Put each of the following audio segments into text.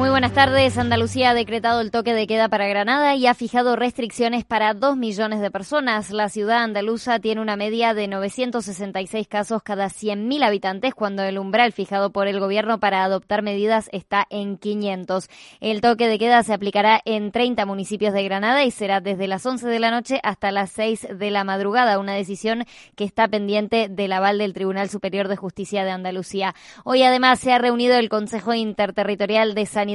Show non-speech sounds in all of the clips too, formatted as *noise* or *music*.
Muy buenas tardes. Andalucía ha decretado el toque de queda para Granada y ha fijado restricciones para dos millones de personas. La ciudad andaluza tiene una media de 966 casos cada 100.000 habitantes, cuando el umbral fijado por el gobierno para adoptar medidas está en 500. El toque de queda se aplicará en 30 municipios de Granada y será desde las 11 de la noche hasta las 6 de la madrugada, una decisión que está pendiente del aval del Tribunal Superior de Justicia de Andalucía. Hoy además se ha reunido el Consejo Interterritorial de Sanidad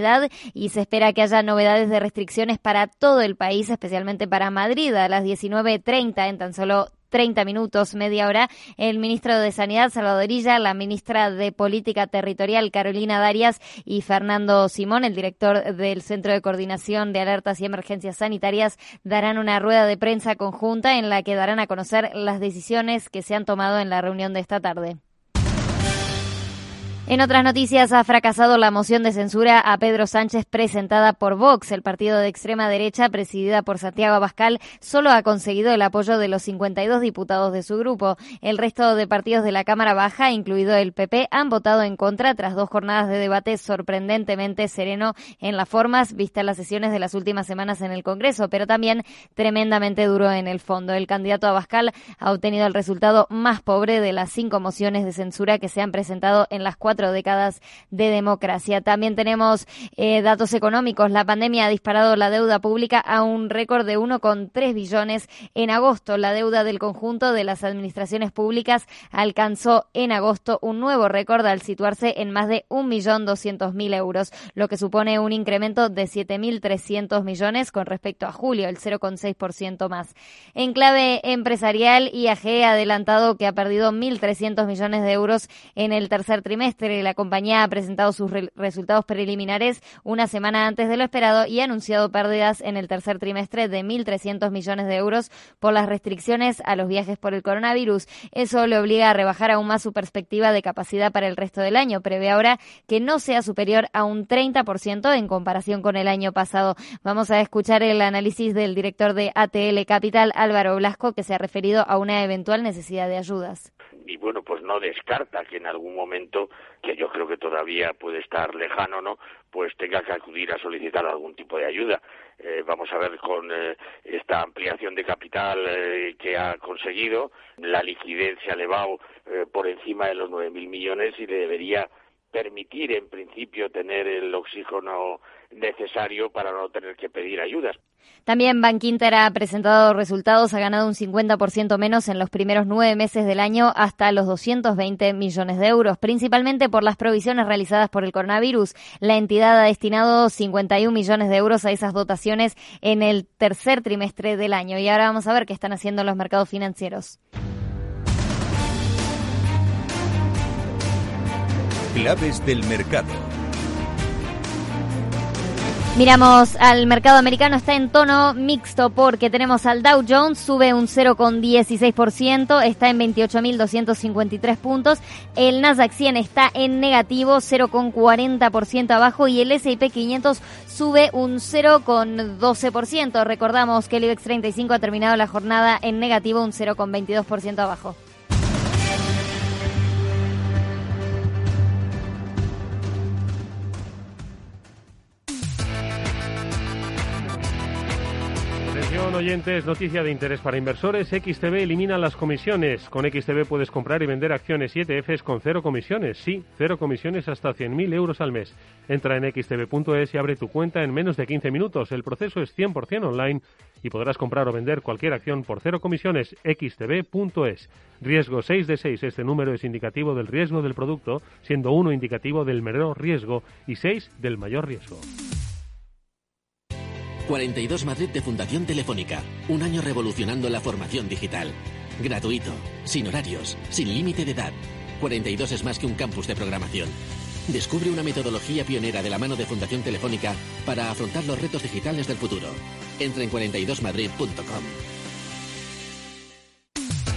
y se espera que haya novedades de restricciones para todo el país, especialmente para Madrid a las 19.30 en tan solo 30 minutos, media hora, el ministro de Sanidad, Salvadorilla, la ministra de Política Territorial, Carolina Darias, y Fernando Simón, el director del Centro de Coordinación de Alertas y Emergencias Sanitarias, darán una rueda de prensa conjunta en la que darán a conocer las decisiones que se han tomado en la reunión de esta tarde. En otras noticias, ha fracasado la moción de censura a Pedro Sánchez presentada por Vox. El partido de extrema derecha, presidida por Santiago Abascal, solo ha conseguido el apoyo de los 52 diputados de su grupo. El resto de partidos de la Cámara Baja, incluido el PP, han votado en contra tras dos jornadas de debate sorprendentemente sereno en las formas, vistas las sesiones de las últimas semanas en el Congreso, pero también tremendamente duro en el fondo. El candidato Abascal ha obtenido el resultado más pobre de las cinco mociones de censura que se han presentado en las cuatro décadas de democracia. También tenemos eh, datos económicos. La pandemia ha disparado la deuda pública a un récord de 1,3 billones en agosto. La deuda del conjunto de las administraciones públicas alcanzó en agosto un nuevo récord al situarse en más de 1.200.000 euros, lo que supone un incremento de 7.300 millones con respecto a julio, el 0,6% más. En clave empresarial, IAG ha adelantado que ha perdido 1.300 millones de euros en el tercer trimestre la compañía ha presentado sus resultados preliminares una semana antes de lo esperado y ha anunciado pérdidas en el tercer trimestre de 1.300 millones de euros por las restricciones a los viajes por el coronavirus. Eso le obliga a rebajar aún más su perspectiva de capacidad para el resto del año. Prevé ahora que no sea superior a un 30% en comparación con el año pasado. Vamos a escuchar el análisis del director de ATL Capital, Álvaro Blasco, que se ha referido a una eventual necesidad de ayudas y bueno, pues no descarta que en algún momento, que yo creo que todavía puede estar lejano, ¿no? Pues tenga que acudir a solicitar algún tipo de ayuda. Eh, vamos a ver con eh, esta ampliación de capital eh, que ha conseguido, la liquidez se ha elevado por encima de los 9.000 millones y le debería permitir en principio tener el oxígeno necesario para no tener que pedir ayudas. También Bankinter ha presentado resultados, ha ganado un 50% menos en los primeros nueve meses del año hasta los 220 millones de euros, principalmente por las provisiones realizadas por el coronavirus. La entidad ha destinado 51 millones de euros a esas dotaciones en el tercer trimestre del año. Y ahora vamos a ver qué están haciendo los mercados financieros. Claves del mercado. Miramos al mercado americano, está en tono mixto porque tenemos al Dow Jones, sube un 0,16%, está en 28.253 puntos. El Nasdaq 100 está en negativo, 0,40% abajo y el S&P 500 sube un 0,12%. Recordamos que el IBEX 35 ha terminado la jornada en negativo, un 0,22% abajo. Oyentes, noticia de interés para inversores. XTB elimina las comisiones. Con XTB puedes comprar y vender acciones y ETFs con cero comisiones. Sí, cero comisiones hasta 100.000 euros al mes. Entra en xtb.es y abre tu cuenta en menos de 15 minutos. El proceso es 100% online y podrás comprar o vender cualquier acción por cero comisiones. xtb.es. Riesgo 6 de 6. Este número es indicativo del riesgo del producto, siendo 1 indicativo del menor riesgo y 6 del mayor riesgo. 42 Madrid de Fundación Telefónica. Un año revolucionando la formación digital. Gratuito, sin horarios, sin límite de edad. 42 es más que un campus de programación. Descubre una metodología pionera de la mano de Fundación Telefónica para afrontar los retos digitales del futuro. Entra en 42madrid.com.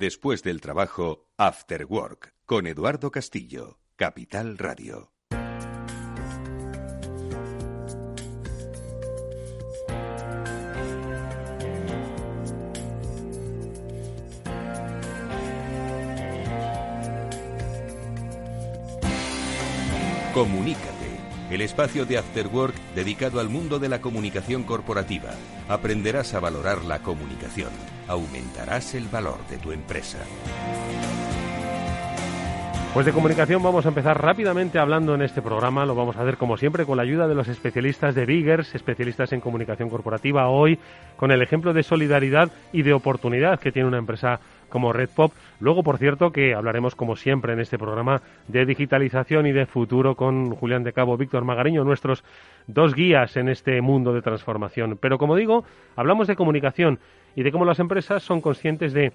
Después del trabajo, After Work, con Eduardo Castillo, Capital Radio. Comunícate, el espacio de After Work dedicado al mundo de la comunicación corporativa. Aprenderás a valorar la comunicación, aumentarás el valor de tu empresa. Pues de comunicación vamos a empezar rápidamente hablando en este programa. Lo vamos a hacer como siempre con la ayuda de los especialistas de Biggers, especialistas en comunicación corporativa. Hoy con el ejemplo de solidaridad y de oportunidad que tiene una empresa como Red Pop. Luego, por cierto, que hablaremos como siempre en este programa de digitalización y de futuro con Julián de Cabo, Víctor Magariño, nuestros dos guías en este mundo de transformación. Pero como digo, hablamos de comunicación y de cómo las empresas son conscientes de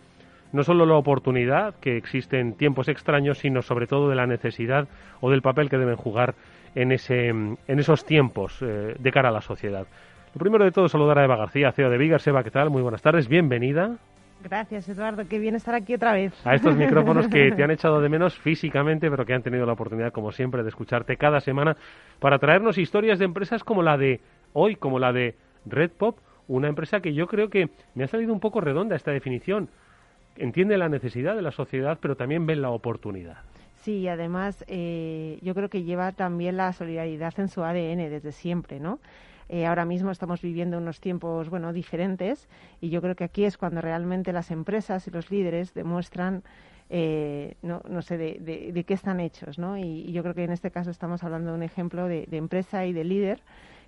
no solo la oportunidad que existe en tiempos extraños, sino sobre todo de la necesidad o del papel que deben jugar en, ese, en esos tiempos eh, de cara a la sociedad. Lo primero de todo, saludar a Eva García, CEO de Vigas. Eva, ¿qué tal? Muy buenas tardes, bienvenida. Gracias, Eduardo. Qué bien estar aquí otra vez. A estos micrófonos que te han *laughs* echado de menos físicamente, pero que han tenido la oportunidad, como siempre, de escucharte cada semana para traernos historias de empresas como la de hoy, como la de Red Pop, una empresa que yo creo que me ha salido un poco redonda esta definición. Entiende la necesidad de la sociedad, pero también ve la oportunidad. Sí, además eh, yo creo que lleva también la solidaridad en su ADN desde siempre, ¿no? Eh, ahora mismo estamos viviendo unos tiempos, bueno, diferentes y yo creo que aquí es cuando realmente las empresas y los líderes demuestran eh, no, no sé de, de, qué están hechos, ¿no? Y, yo creo que en este caso estamos hablando de un ejemplo de, empresa y de líder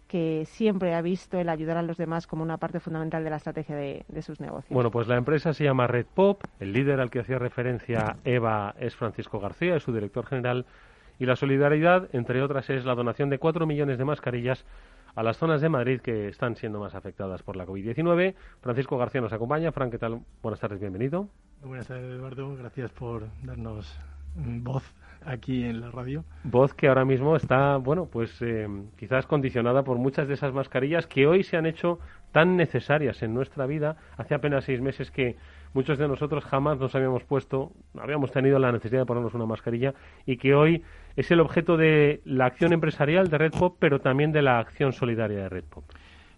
que siempre ha visto el ayudar a los demás como una parte fundamental de la estrategia de, de, sus negocios. Bueno, pues la empresa se llama Red Pop, el líder al que hacía referencia Eva es Francisco García, es su director general, y la solidaridad, entre otras, es la donación de cuatro millones de mascarillas a las zonas de Madrid que están siendo más afectadas por la COVID-19. Francisco García nos acompaña. Fran, ¿qué tal? Buenas tardes, bienvenido. Buenas tardes, Eduardo. Gracias por darnos voz aquí en la radio. Voz que ahora mismo está, bueno, pues eh, quizás condicionada por muchas de esas mascarillas que hoy se han hecho tan necesarias en nuestra vida. Hace apenas seis meses que muchos de nosotros jamás nos habíamos puesto, habíamos tenido la necesidad de ponernos una mascarilla y que hoy es el objeto de la acción empresarial de Red Pop, pero también de la acción solidaria de Red Pop.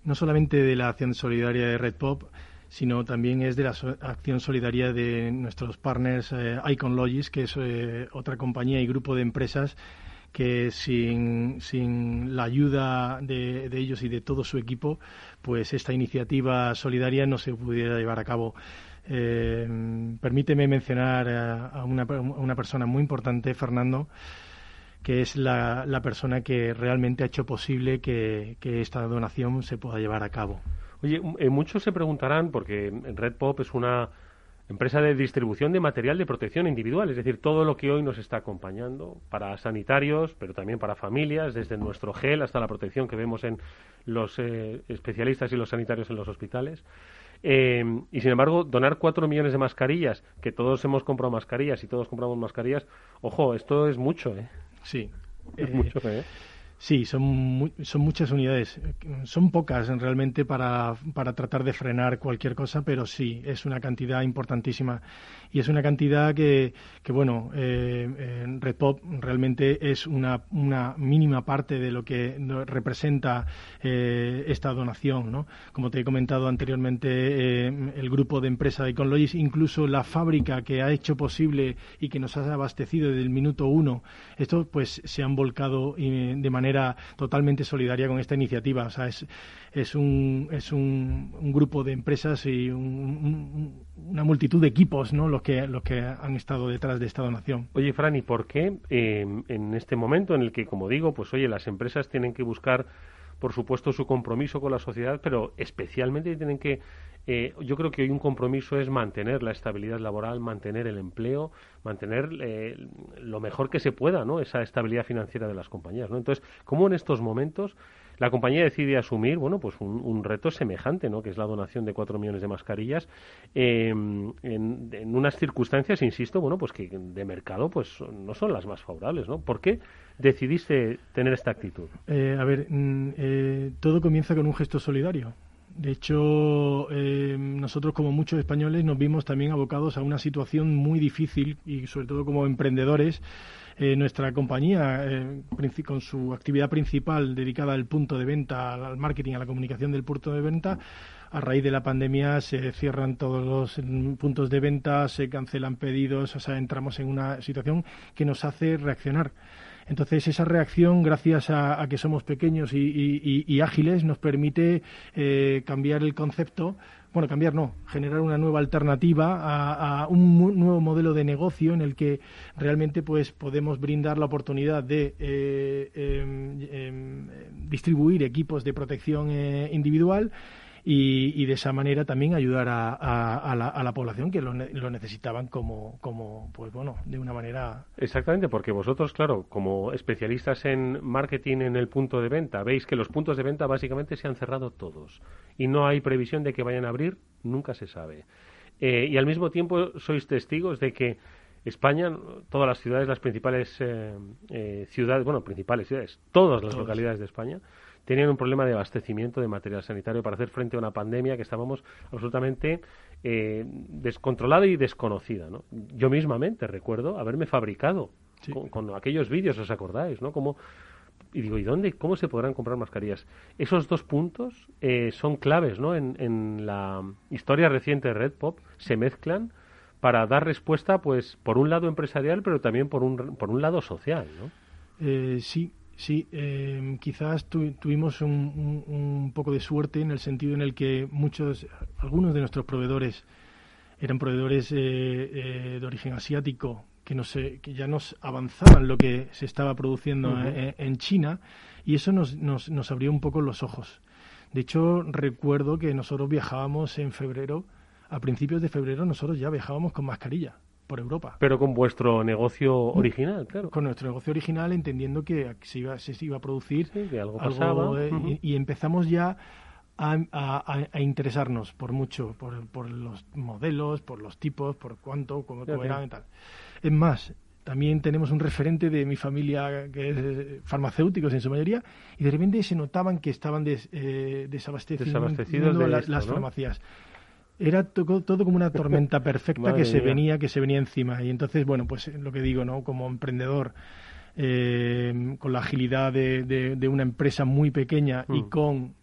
No solamente de la acción solidaria de Red Pop, sino también es de la acción solidaria de nuestros partners eh, Icon Logis, que es eh, otra compañía y grupo de empresas que sin, sin la ayuda de, ellos y de todo su equipo, pues esta iniciativa solidaria no se pudiera llevar a cabo. Eh, permíteme mencionar a, una, persona muy importante, Fernando, que es la, la persona que realmente ha hecho posible que, esta donación se pueda llevar a cabo. Oye, eh, muchos se preguntarán, porque Red Pop es una empresa de distribución de material de protección individual, es decir, todo lo que hoy nos está acompañando para sanitarios, pero también para familias, desde nuestro gel hasta la protección que vemos en los eh, especialistas y los sanitarios en los hospitales. Eh, y sin embargo, donar cuatro millones de mascarillas, que todos hemos comprado mascarillas y todos compramos mascarillas, ojo, esto es mucho, ¿eh? Sí. *laughs* Es mucho, ¿eh? Sí, son, son muchas unidades. Son pocas realmente para, para tratar de frenar cualquier cosa, pero sí, es una cantidad importantísima. Y es una cantidad que, que bueno, eh, Red Pop realmente es una, una mínima parte de lo que representa eh, esta donación. ¿no? Como te he comentado anteriormente, eh, el grupo de empresa de Conlogis, incluso la fábrica que ha hecho posible y que nos ha abastecido desde el minuto uno, esto pues se han volcado de manera totalmente solidaria con esta iniciativa. O sea, es, es, un, es un, grupo de empresas y una multitud de equipos ¿no? los, que, los que han estado detrás de esta donación. Oye, Fran, ¿y por qué em, en este momento en el que, como digo, pues oye, las empresas tienen que buscar por supuesto, su compromiso con la sociedad, pero especialmente tienen que eh, yo creo que hoy un compromiso es mantener la estabilidad laboral, mantener el empleo, mantener eh, lo mejor que se pueda, ¿no? Esa estabilidad financiera de las compañías, ¿no? Entonces, ¿cómo en estos momentos la compañía decide asumir, bueno, pues un, reto semejante, ¿no? Que es la donación de cuatro millones de mascarillas em, en, unas circunstancias, insisto, bueno, pues que de mercado, pues no son las más favorables, ¿no? ¿Por qué decidiste tener esta actitud? Eh, a ver, mm, todo comienza con un gesto solidario. De hecho, eh, nosotros como muchos españoles nos vimos también abocados a una situación muy difícil y sobre todo como emprendedores. Eh, nuestra compañía, eh, con su actividad principal dedicada al punto de venta, al marketing, a la comunicación del punto de venta, a raíz de la pandemia se cierran todos los mm, puntos de venta, se cancelan pedidos, o sea, entramos en una situación que nos hace reaccionar. Entonces, esa reacción, gracias a, que somos pequeños y, ágiles, nos permite eh, cambiar el concepto bueno, cambiar no, generar una nueva alternativa a, un nuevo modelo de negocio en el que realmente pues podemos brindar la oportunidad de eh, em, em, distribuir equipos de protección eh, individual y, de esa manera también ayudar a, la, población que lo, necesitaban como, como, pues bueno, de una manera. Exactamente, porque vosotros, claro, como especialistas en marketing en el punto de venta, veis que los puntos de venta básicamente se han cerrado todos y no hay previsión de que vayan a abrir, nunca se sabe. Eh, y al mismo tiempo sois testigos de que España, todas las ciudades, las principales eh, eh, ciudades, bueno, principales ciudades, todas las localidades de España, tenían un problema de abastecimiento de material sanitario para hacer frente a una pandemia que estábamos absolutamente eh, descontrolada y desconocida. ¿no? Yo mismamente recuerdo haberme fabricado con, aquellos vídeos, ¿os acordáis? ¿no? Como, y digo, ¿y dónde? ¿Cómo se podrán comprar mascarillas? Esos dos puntos eh, son claves ¿no? En, en, la historia reciente de Red Pop, se mezclan para dar respuesta, pues, por un lado empresarial, pero también por un, por un lado social, ¿no? Eh, sí, Sí, em, quizás tuvimos un, poco de suerte en el sentido en el que muchos, algunos de nuestros proveedores eran proveedores eh, eh, de origen asiático que, que ya nos avanzaban lo que se estaba produciendo en, China y eso nos, nos, nos abrió un poco los ojos. De hecho, recuerdo que nosotros viajábamos en febrero, a principios de febrero nosotros ya viajábamos con mascarilla por Europa. Pero con vuestro negocio original, claro. Con nuestro negocio original, entendiendo que se iba, se iba a producir que algo, pasaba. y, empezamos ya a, interesarnos por mucho, por, por, los modelos, por los tipos, por cuánto, cómo, eran y tal. Es más, también tenemos un referente de mi familia que es eh, farmacéuticos en su mayoría, y de repente se notaban que estaban des, eh, desabastecidos de las, farmacias era todo, como una tormenta *laughs* perfecta que se venía que se venía encima y entonces bueno pues lo que digo no como emprendedor eh, con la agilidad de, de, una empresa muy pequeña y mm. con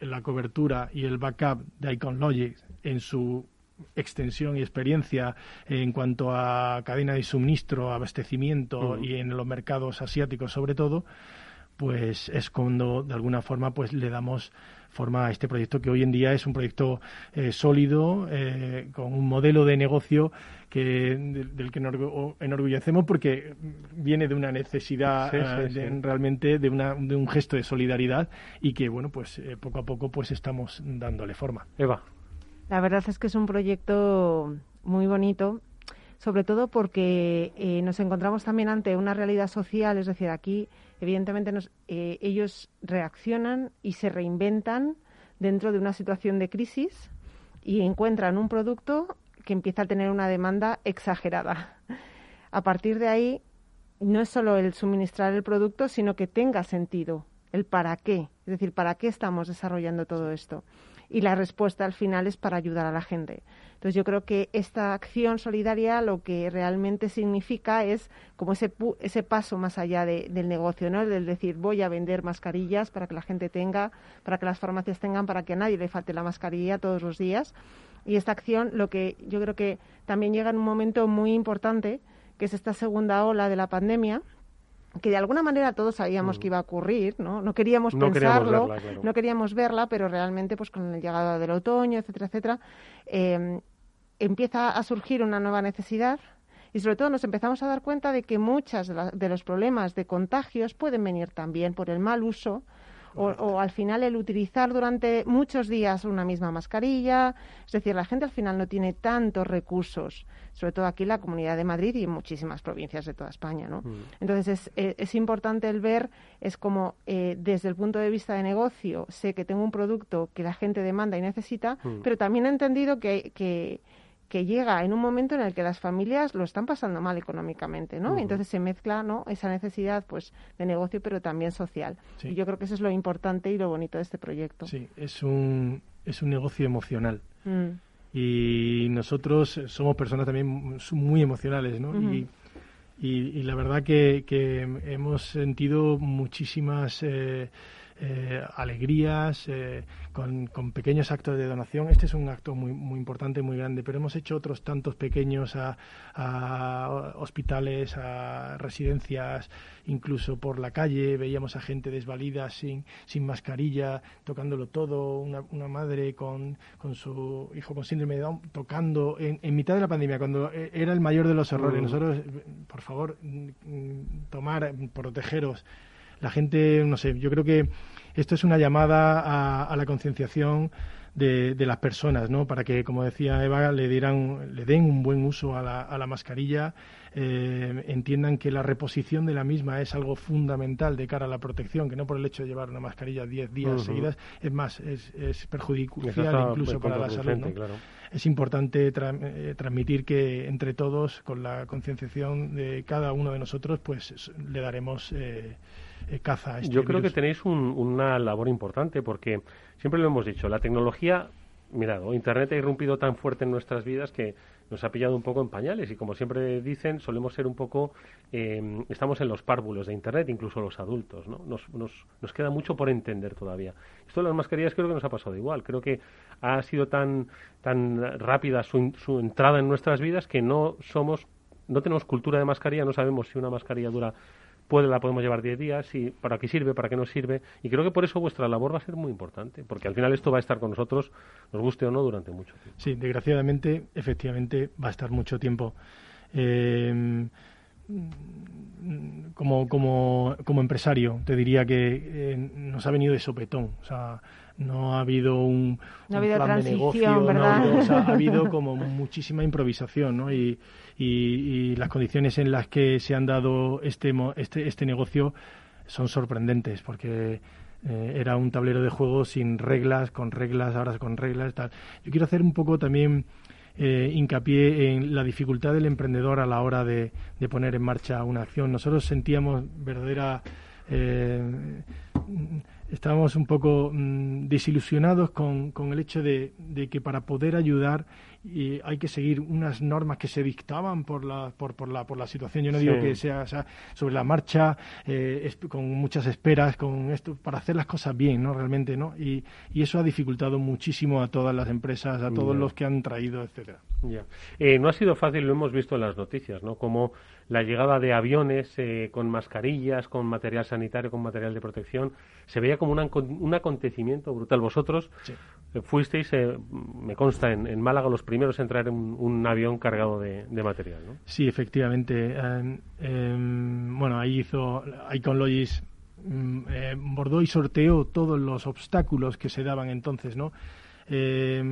la cobertura y el backup de Icon Logic en su extensión y experiencia en cuanto a cadena de suministro, abastecimiento mm. y en los mercados asiáticos sobre todo, pues es cuando de alguna forma pues le damos forma este proyecto que hoy en día es un proyecto eh, sólido, eh, con un modelo de negocio que, del, que nos enorgullecemos porque viene de una necesidad eh, realmente de, una, de un gesto de solidaridad y que bueno pues poco a poco pues estamos dándole forma. Eva. La verdad es que es un proyecto muy bonito sobre todo porque nos encontramos también ante una realidad social, es decir, aquí evidentemente eh, ellos reaccionan y se reinventan dentro de una situación de crisis y encuentran un producto que empieza a tener una demanda exagerada. A partir de ahí, no es solo el suministrar el producto, sino que tenga sentido, el para qué, es decir, para qué estamos desarrollando todo esto. Y la respuesta al final es para ayudar a la gente. Entonces yo creo que esta acción solidaria lo que realmente significa es como ese, ese paso más allá del negocio, ¿no? Del decir voy a vender mascarillas para que la gente tenga, para que las farmacias tengan, para que a nadie le falte la mascarilla todos los días. Y esta acción lo que yo creo que también llega en un momento muy importante, que es esta segunda ola de la pandemia, que de alguna manera todos sabíamos mm. que iba a ocurrir, ¿no? No queríamos pensarlo, no queríamos verla, pero realmente, pues con la llegada del otoño, etcétera, etcétera, eh, empieza a surgir una nueva necesidad y sobre todo nos empezamos a dar cuenta de que muchos de, los problemas de contagios pueden venir también por el mal uso o, al final el utilizar durante muchos días una misma mascarilla. Es decir, la gente al final no tiene tantos recursos, sobre todo aquí en la Comunidad de Madrid y en muchísimas provincias de toda España. ¿no? Mm. Entonces es, es, importante el ver, es como eh, desde el punto de vista de negocio, sé que tengo un producto que la gente demanda y necesita, mm. pero también he entendido que, que que llega en un momento en el que las familias lo están pasando mal económicamente, ¿no? Entonces se mezcla, ¿no? Esa necesidad, pues, de negocio, pero también social. Y yo creo que eso es lo importante y lo bonito de este proyecto. Sí, es un, es un negocio emocional. Mm. Y nosotros somos personas también muy emocionales, ¿no? y, y, la verdad que, que hemos sentido muchísimas... Eh, eh, alegrías, eh, con, pequeños actos de donación. Este es un acto muy, muy importante, muy grande, pero hemos hecho otros tantos pequeños a, hospitales, a residencias, incluso por la calle. Veíamos a gente desvalida, sin, sin mascarilla, tocándolo todo. Una, una madre con, con, su hijo con síndrome de Down tocando en, en, mitad de la pandemia, cuando eh, era el mayor de los errores. Mm. Nosotros, por favor, mm, tomar, protegeros la gente, no sé, yo creo que esto es una llamada a, la concienciación de, las personas, ¿no? Para que, como decía Eva, le dieran, le den un buen uso a la, a la mascarilla, eh, entiendan que la reposición de la misma es algo fundamental de cara a la protección, que no por el hecho de llevar una mascarilla 10 días seguidas, es más, es, es perjudicial incluso para la salud. Es importante eh, transmitir que entre todos, con la concienciación de cada uno de nosotros, pues le daremos. Eh, eh, caza. Este Yo creo que tenéis una labor importante porque siempre lo hemos dicho, la tecnología, mirado, Internet ha irrumpido tan fuerte en nuestras vidas que nos ha pillado un poco en pañales y como siempre dicen, solemos ser un poco, eh, estamos en los párvulos de Internet, incluso los adultos, ¿no? Nos, nos, nos queda mucho por entender todavía. Esto de las mascarillas creo que nos ha pasado igual, creo que ha sido tan, tan rápida su, su entrada en nuestras vidas que no somos, no tenemos cultura de mascarilla, no sabemos si una mascarilla dura puede, la podemos llevar 10 días, y para qué sirve, para qué no sirve. Y creo que por eso vuestra labor va a ser muy importante, porque al final esto va a estar con nosotros, nos guste o no, durante mucho tiempo. Sí, desgraciadamente, efectivamente, va a estar mucho tiempo. Eh, como, como, como empresario, te diría que eh, nos ha venido de sopetón. O sea, no ha habido un, no ha habido plan de negocio, ¿verdad? ha, habido, *laughs* como muchísima improvisación, ¿no? Y, y, las condiciones en las que se han dado este, este, este negocio son sorprendentes, porque eh, era un tablero de juego sin reglas, con reglas, ahora con reglas, tal. Yo quiero hacer un poco también eh, hincapié en la dificultad del emprendedor a la hora de, de poner en marcha una acción. Nosotros sentíamos verdadera eh, estábamos un poco mm, desilusionados con, con, el hecho de, de, que para poder ayudar y hay que seguir unas normas que se dictaban por la, por, por la, por la situación. Yo no digo que sea, sobre la marcha, eh, con muchas esperas, con esto, para hacer las cosas bien, ¿no? Realmente, ¿no? Y, y eso ha dificultado muchísimo a todas las empresas, a todos los que han traído, etcétera. Ya. Eh, no ha sido fácil, lo hemos visto en las noticias, ¿no? Como la llegada de aviones eh, con mascarillas, con material sanitario, con material de protección, se veía como un acontecimiento brutal. Vosotros eh, fuisteis, eh, me consta, en, Málaga los primeros en entrar en un, avión cargado de, material, ¿no? Sí, efectivamente. Em, em, bueno, ahí hizo Icon Logis mm, bordó y sorteó todos los obstáculos que se daban entonces, ¿no? Eh,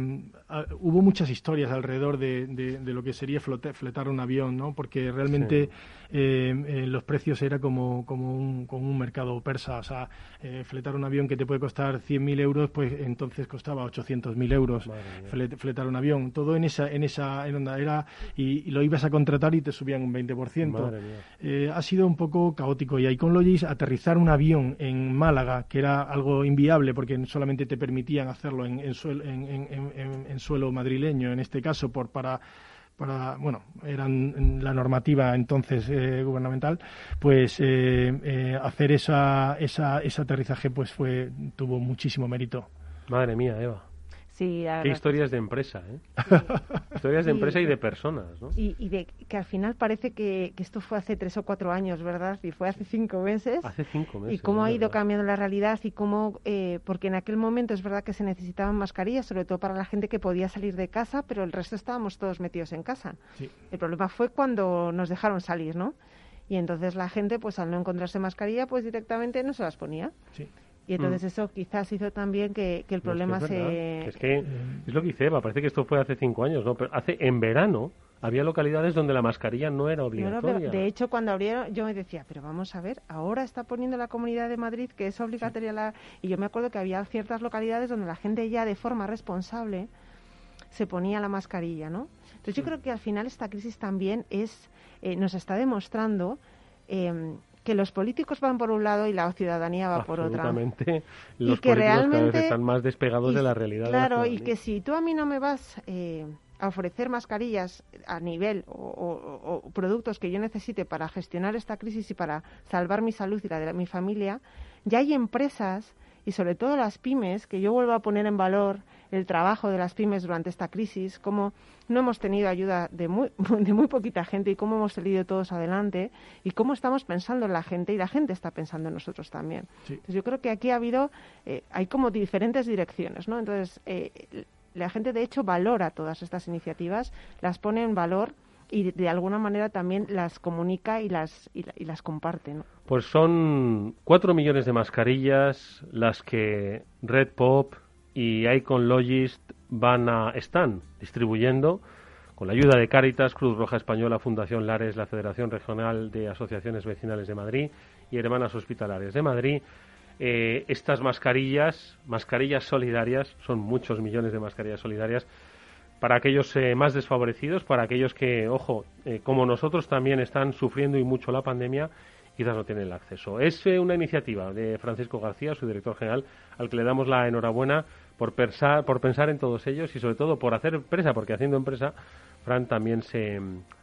hubo muchas historias alrededor de, de, lo que sería fletar un avión, ¿no? Porque realmente eh, eh, los precios era como, como, un, como un mercado persa. O sea, eh, fletar un avión que te puede costar 100.000 euros, pues entonces costaba 800.000 euros fletar un avión. Todo en esa, en esa en onda era y, lo ibas a contratar y te subían un 20%. ha sido un poco caótico. Y ahí con Logis aterrizar un avión en Málaga, que era algo inviable porque solamente te permitían hacerlo en, en, en, en suelo madrileño, en este caso, por para para, bueno, eran la normativa entonces eh, gubernamental, pues eh, eh, hacer esa, esa, ese aterrizaje pues fue tuvo muchísimo mérito. Madre mía, Eva. Sí, Qué historias de empresa, ¿eh? *laughs* historias de empresa y de personas, ¿no? Y, de que al final parece que, esto fue hace tres o cuatro años, ¿verdad? Y fue hace cinco meses. Hace cinco meses. Y cómo ha ido cambiando la realidad y cómo, eh, porque en aquel momento es verdad que se necesitaban mascarillas, sobre todo para la gente que podía salir de casa, pero el resto estábamos todos metidos en casa. El problema fue cuando nos dejaron salir, ¿no? Y entonces la gente, pues al no encontrarse mascarilla, pues directamente no se las ponía. Sí. Y entonces mm. eso quizás hizo también que, el problema se... Es que es lo que dice Eva, parece que esto fue hace cinco años, ¿no? Pero hace en verano había localidades donde la mascarilla no era obligatoria. de hecho, cuando abrieron, yo me decía, pero vamos a ver, ahora está poniendo la Comunidad de Madrid que es obligatoria la... Y yo me acuerdo que había ciertas localidades donde la gente ya de forma responsable se ponía la mascarilla, ¿no? Entonces yo creo que al final esta crisis también es, eh, nos está demostrando em, que los políticos van por un lado y la ciudadanía va por otra. Los y que realmente están más despegados de la realidad. Claro, y que si tú a mí no me vas eh, a ofrecer mascarillas a nivel o, productos que yo necesite para gestionar esta crisis y para salvar mi salud y la de mi familia, ya hay empresas y sobre todo las pymes, que yo vuelvo a poner en valor el trabajo de las pymes durante esta crisis, cómo no hemos tenido ayuda de muy, *laughs* de muy poquita gente y cómo hemos salido todos adelante y cómo estamos pensando en la gente y la gente está pensando en nosotros también. Entonces yo creo que aquí ha habido, eh, hay como diferentes direcciones, ¿no? Entonces eh, la gente de hecho valora todas estas iniciativas, las pone en valor y de alguna manera también las comunica y las, y, las comparte. ¿no? Pues son cuatro millones de mascarillas las que Red Pop y Icon Logist van a, están distribuyendo con la ayuda de Cáritas, Cruz Roja Española, Fundación Lares, la Federación Regional de Asociaciones Vecinales de Madrid y Hermanas Hospitalarias de Madrid eh, estas mascarillas, mascarillas solidarias, son muchos millones de mascarillas solidarias, para aquellos eh, más desfavorecidos, para aquellos que, ojo, eh, como nosotros también están sufriendo y mucho la pandemia, quizás no tienen el acceso. Es una iniciativa de Francisco García, su director general, al que le damos la enhorabuena por pensar, por pensar en todos ellos y sobre todo por hacer empresa, porque haciendo empresa, Fran también se,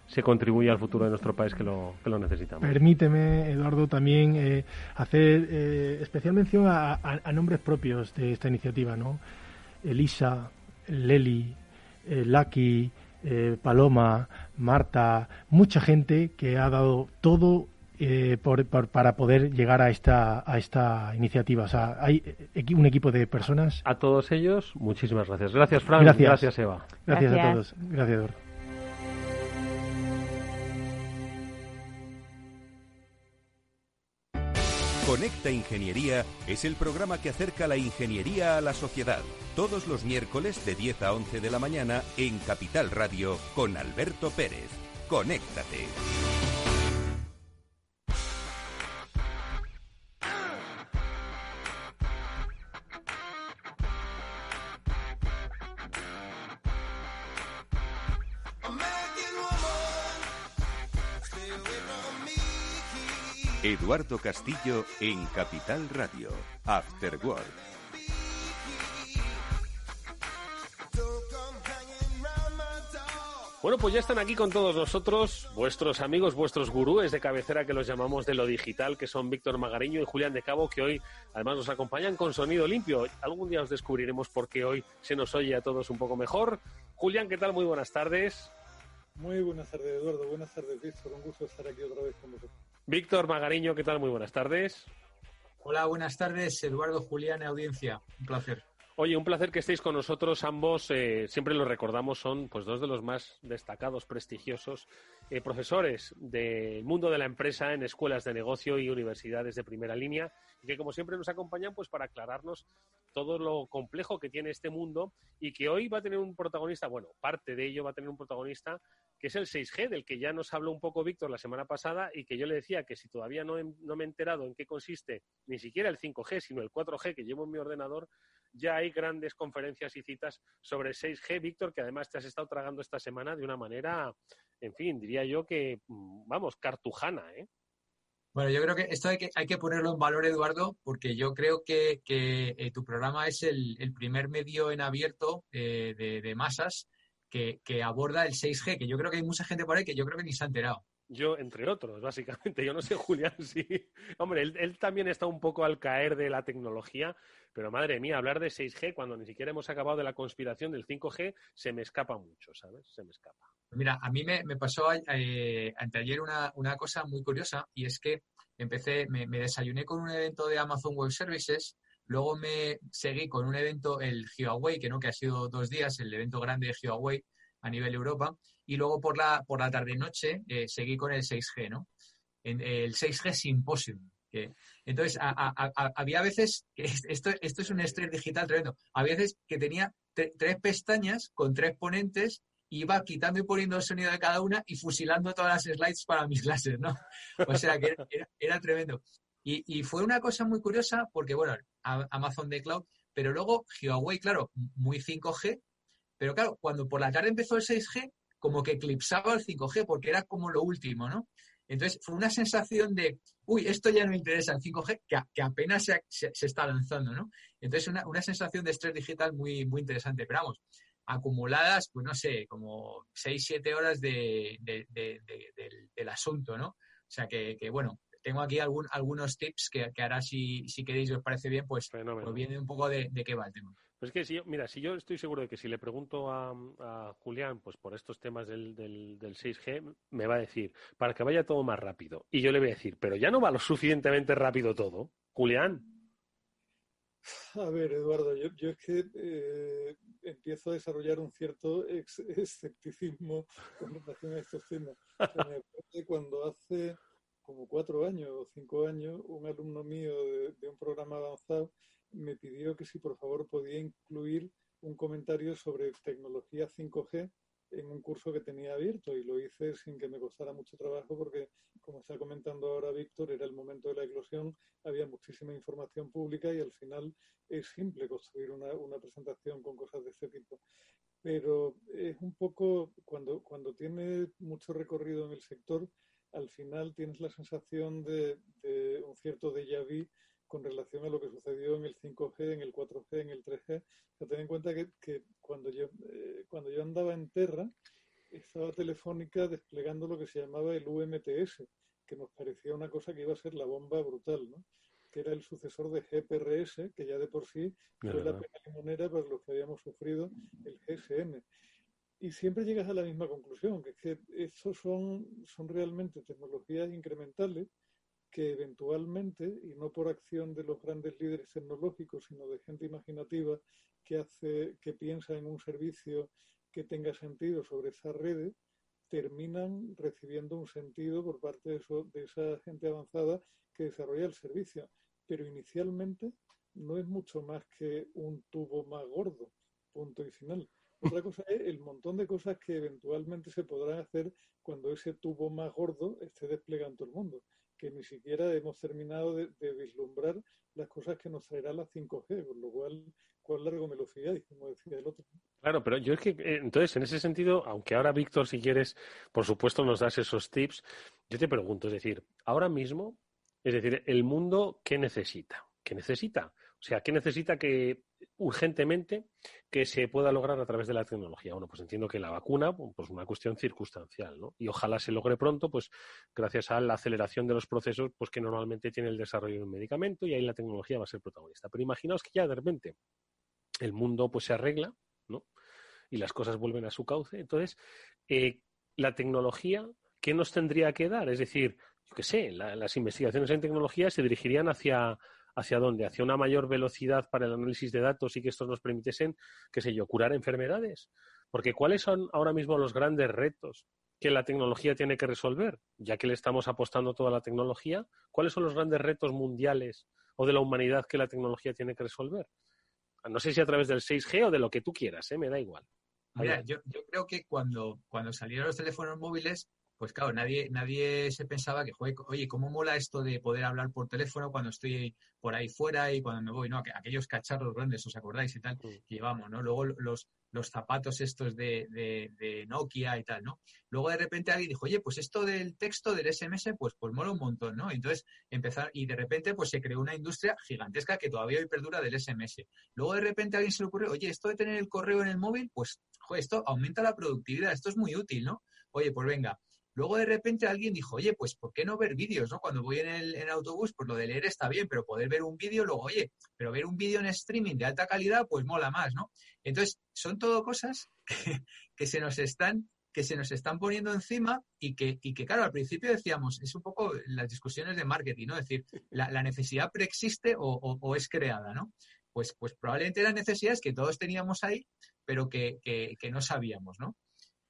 se contribuye al futuro de nuestro país que lo, que lo necesitamos. Permíteme, Eduardo, también eh, hacer eh, especial mención a, nombres propios de esta iniciativa, ¿no? Elisa, Leli, eh, Lucky, Paloma, Marta, mucha gente que ha dado todo para poder llegar a esta, a esta iniciativa. O sea, hay un equipo de personas. A todos ellos, muchísimas gracias. Gracias, Fran. Gracias, Eva. gracias. a todos. Gracias, Eduardo. Conecta Ingeniería es el programa que acerca la ingeniería a la sociedad. Todos los miércoles de 10 a 11 de la mañana en Capital Radio con Alberto Pérez. Conéctate. Eduardo Castillo en Capital Radio, After Work. Bueno, pues ya están aquí con todos nosotros, vuestros amigos, vuestros gurúes de cabecera que los llamamos de lo digital, que son Víctor Magariño y Julián de Cabo, que hoy además nos acompañan con sonido limpio. Algún día os descubriremos por qué hoy se nos oye a todos un poco mejor. Julián, ¿qué tal? Muy buenas tardes. Muy buenas tardes, Eduardo. Buenas tardes, Víctor. Un gusto estar aquí otra vez con vosotros. Víctor Magariño, ¿qué tal? Muy buenas tardes. Hola, buenas tardes, Eduardo Julián, audiencia. Un placer. Oye, un placer que estéis con nosotros ambos. Eh, siempre lo recordamos, son pues dos de los más destacados, prestigiosos eh, profesores del mundo de la empresa en escuelas de negocio y universidades de primera línea, y que como siempre nos acompañan pues para aclararnos todo lo complejo que tiene este mundo y que hoy va a tener un protagonista, bueno, parte de ello va a tener un protagonista que es el 6G, del que ya nos habló un poco Víctor la semana pasada y que yo le decía que si todavía no, no me he enterado en qué consiste ni siquiera el 5G, sino el 4G que llevo en mi ordenador, ya hay grandes conferencias y citas sobre 6G, Víctor, que además te has estado tragando esta semana de una manera, en fin, diría yo que, mm, vamos, cartujana, ¿eh? Bueno, yo creo que esto hay que, hay que ponerlo en valor, Eduardo, porque yo creo que, eh, tu programa es el, primer medio en abierto eh, de, masas que, aborda el 6G, que yo creo que hay mucha gente por ahí que yo creo que ni se ha enterado. Yo, entre otros, básicamente. Yo no sé, *laughs* Julián, sí. Hombre, él, también está un poco al caer de la tecnología, pero madre mía, hablar de 6G cuando ni siquiera hemos acabado de la conspiración del 5G, se me escapa mucho, ¿sabes? Se me escapa. Mira, a mí me, pasó eh, anteayer una, una, cosa muy curiosa y es que empecé, me, desayuné con un evento de Amazon Web Services, luego me seguí con un evento, el Huawei, que no, que ha sido dos días, el evento grande de Huawei a nivel Europa, y luego por la, por la tarde-noche eh, seguí con el 6G, ¿no? En, el 6G Symposium. Que, entonces, había veces, que esto, esto es un estrés digital tremendo, había veces que tenía tres pestañas con tres ponentes iba quitando y poniendo el sonido de cada una y fusilando todas las slides para mis *laughs* clases, ¿no? O sea que era, tremendo. Y, fue una cosa muy curiosa porque, bueno, Amazon de Cloud, pero luego Huawei, claro, muy 5G, pero claro, cuando por la tarde empezó el 6G, como que eclipsaba el 5G porque era como lo último, ¿no? Entonces fue una sensación de, uy, esto ya no me interesa, el 5G, que, apenas se, se, está lanzando, ¿no? Entonces una, una sensación de estrés digital muy, muy interesante. Pero vamos, acumuladas, pues no sé, como 6, 7 horas de, del, asunto, ¿no? O sea que, bueno, tengo aquí algún, algunos tips que, que, ahora si, si queréis os parece bien, pues, pues viene un poco de, qué va el tema. Pues es que si yo, mira, si yo estoy seguro de que si le pregunto a, Julián, pues por estos temas del, del, del, 6G, me va a decir, para que vaya todo más rápido. Y yo le voy a decir, pero ya no va lo suficientemente rápido todo. Julián. A ver, Eduardo, yo, yo es que eh, empiezo a desarrollar un cierto escepticismo con relación a estos temas. *laughs* me acuerdo cuando hace como cuatro años o cinco años, un alumno mío de, un programa avanzado me pidió que si por favor podía incluir un comentario sobre tecnología 5G en un curso que tenía abierto y lo hice sin que me costara mucho trabajo porque, como está comentando ahora Víctor, era el momento de la eclosión, había muchísima información pública y al final es simple construir una, una presentación con cosas de este tipo. Pero es un poco, cuando, cuando tiene mucho recorrido en el sector, al final tienes la sensación de, de un cierto déjà vu con relación a lo que sucedió en el 5G, en el 4G, en el 3G. O ten en cuenta que, que cuando, yo, eh, cuando yo andaba en Terra, estaba Telefónica desplegando lo que se llamaba el UMTS, que nos parecía una cosa que iba a ser la bomba brutal, ¿no? que era el sucesor de GPRS, que ya de por sí fue la pena limonera para los que habíamos sufrido el GSM. Y siempre llegas a la misma conclusión, que es que estos son, son realmente tecnologías incrementales que eventualmente, y no por acción de los grandes líderes tecnológicos, sino de gente imaginativa que hace, que piensa en un servicio que tenga sentido sobre esas redes, terminan recibiendo un sentido por parte de, de esa gente avanzada que desarrolla el servicio. Pero inicialmente no es mucho más que un tubo más gordo, punto y final. Otra cosa es el montón de cosas que eventualmente se podrán hacer cuando ese tubo más gordo esté todo el mundo que ni siquiera hemos terminado de, vislumbrar las cosas que nos traerá la 5G, con lo cual, cuál largo me lo fiáis, como decía el otro. Claro, pero yo es que, eh, entonces, en ese sentido, aunque ahora, Víctor, si quieres, por supuesto, nos das esos tips, yo te pregunto, es decir, ahora mismo, es decir, el mundo, ¿qué necesita? ¿Qué necesita? O sea, ¿qué necesita que urgentemente que se pueda lograr a través de la tecnología? Bueno, pues entiendo que la vacuna, pues una cuestión circunstancial, ¿no? Y ojalá se logre pronto, pues gracias a la aceleración de los procesos, pues que normalmente tiene el desarrollo de un medicamento y ahí la tecnología va a ser protagonista. Pero imaginaos que ya de repente el mundo pues se arregla, ¿no? Y las cosas vuelven a su cauce. Entonces, eh, la tecnología, ¿qué nos tendría que dar? Es decir, yo qué sé, las investigaciones en tecnología se dirigirían hacia hacia dónde, hacia una mayor velocidad para el análisis de datos y que estos nos permitiesen, qué sé yo, curar enfermedades. Porque ¿cuáles son ahora mismo los grandes retos que la tecnología tiene que resolver? Ya que le estamos apostando toda la tecnología, ¿cuáles son los grandes retos mundiales o de la humanidad que la tecnología tiene que resolver? No sé si a través del 6G o de lo que tú quieras, ¿eh? me da igual. Mira, yo, yo, creo que cuando, cuando salieron los teléfonos móviles, pues claro, nadie, nadie se pensaba que, oye, ¿cómo mola esto de poder hablar por teléfono cuando estoy por ahí fuera y cuando me voy? No, aquellos cacharros grandes, ¿os acordáis y tal? Que llevamos, ¿no? Luego los, los zapatos estos de, de, Nokia y tal, ¿no? Luego de repente alguien dijo, oye, pues esto del texto del SMS, pues, pues mola un montón, ¿no? Entonces empezar, y de repente pues se creó una industria gigantesca que todavía hoy perdura del SMS. Luego de repente a alguien se le ocurrió, oye, esto de tener el correo en el móvil, pues, joder, esto aumenta la productividad, esto es muy útil, ¿no? Oye, pues venga, Luego de repente alguien dijo, oye, pues ¿por qué no ver vídeos? ¿no? Cuando voy en el, autobús, pues lo de leer está bien, pero poder ver un vídeo, luego, oye, pero ver un vídeo en streaming de alta calidad, pues mola más, ¿no? Entonces, son todo cosas *laughs* que, se nos están que se nos están poniendo encima y que, y que, claro, al principio decíamos, es un poco las discusiones de marketing, ¿no? Es decir, la, necesidad preexiste o, es creada, ¿no? Pues, pues probablemente las necesidades que todos teníamos ahí, pero que, que, que no sabíamos, ¿no?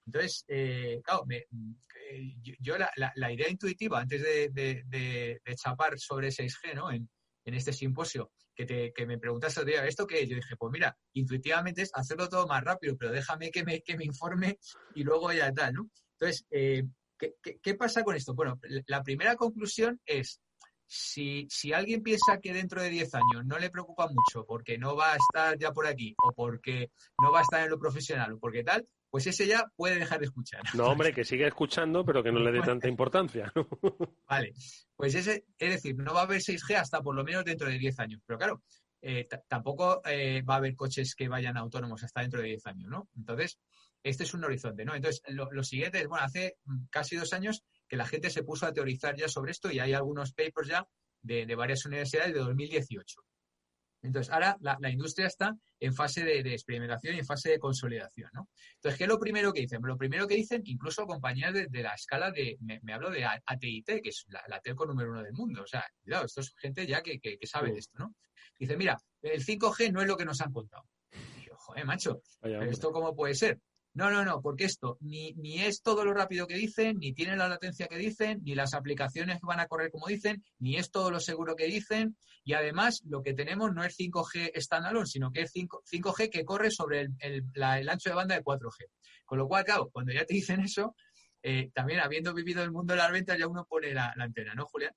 Entonces, eh, claro, me, eh, yo, la, idea intuitiva antes de, chapar sobre 6G, ¿no? En, este simposio, que, te, que me preguntaste, ¿esto qué? Yo dije, pues mira, intuitivamente es hacerlo todo más rápido, pero déjame que me, informe y luego ya tal, ¿no? Entonces, eh, ¿qué, pasa con esto? Bueno, la primera conclusión es, si, si, alguien piensa que dentro de 10 años no le preocupa mucho porque no va a estar ya por aquí o porque no va a estar en lo profesional o porque tal, pues ese ya puede dejar de escuchar. No, hombre, que siga escuchando, pero que no le dé tanta importancia. *laughs* vale, pues ese, es decir, no va a haber 6G hasta por lo menos dentro de 10 años. Pero claro, eh, tampoco eh, va a haber coches que vayan autónomos hasta dentro de 10 años, ¿no? Entonces, este es un horizonte, ¿no? Entonces, lo, siguiente es, bueno, hace casi dos años que la gente se puso a teorizar ya sobre esto y hay algunos papers ya de, de varias universidades de 2018. Entonces, ahora la, industria está en fase de, experimentación y en fase de consolidación, ¿no? Entonces, ¿qué es lo primero que dicen? Lo primero que dicen, incluso compañías de, la escala de, me, hablo de AT&T, que es la, telco número uno del mundo. O sea, cuidado, esto es gente ya que, sabe de esto, ¿no? Dicen, mira, el 5G no es lo que nos han contado. Y yo, joder, macho, ¿pero esto cómo puede ser? No, no, no, porque esto ni, ni es todo lo rápido que dicen, ni tiene la latencia que dicen, ni las aplicaciones van a correr como dicen, ni es todo lo seguro que dicen. Y además, lo que tenemos no es 5G standalone, sino que es 5, g que corre sobre el, ancho de banda de 4G. Con lo cual, claro, cuando ya te dicen eso, eh, también habiendo vivido el mundo de las ventas, ya uno pone la, la antena, ¿no, Julián?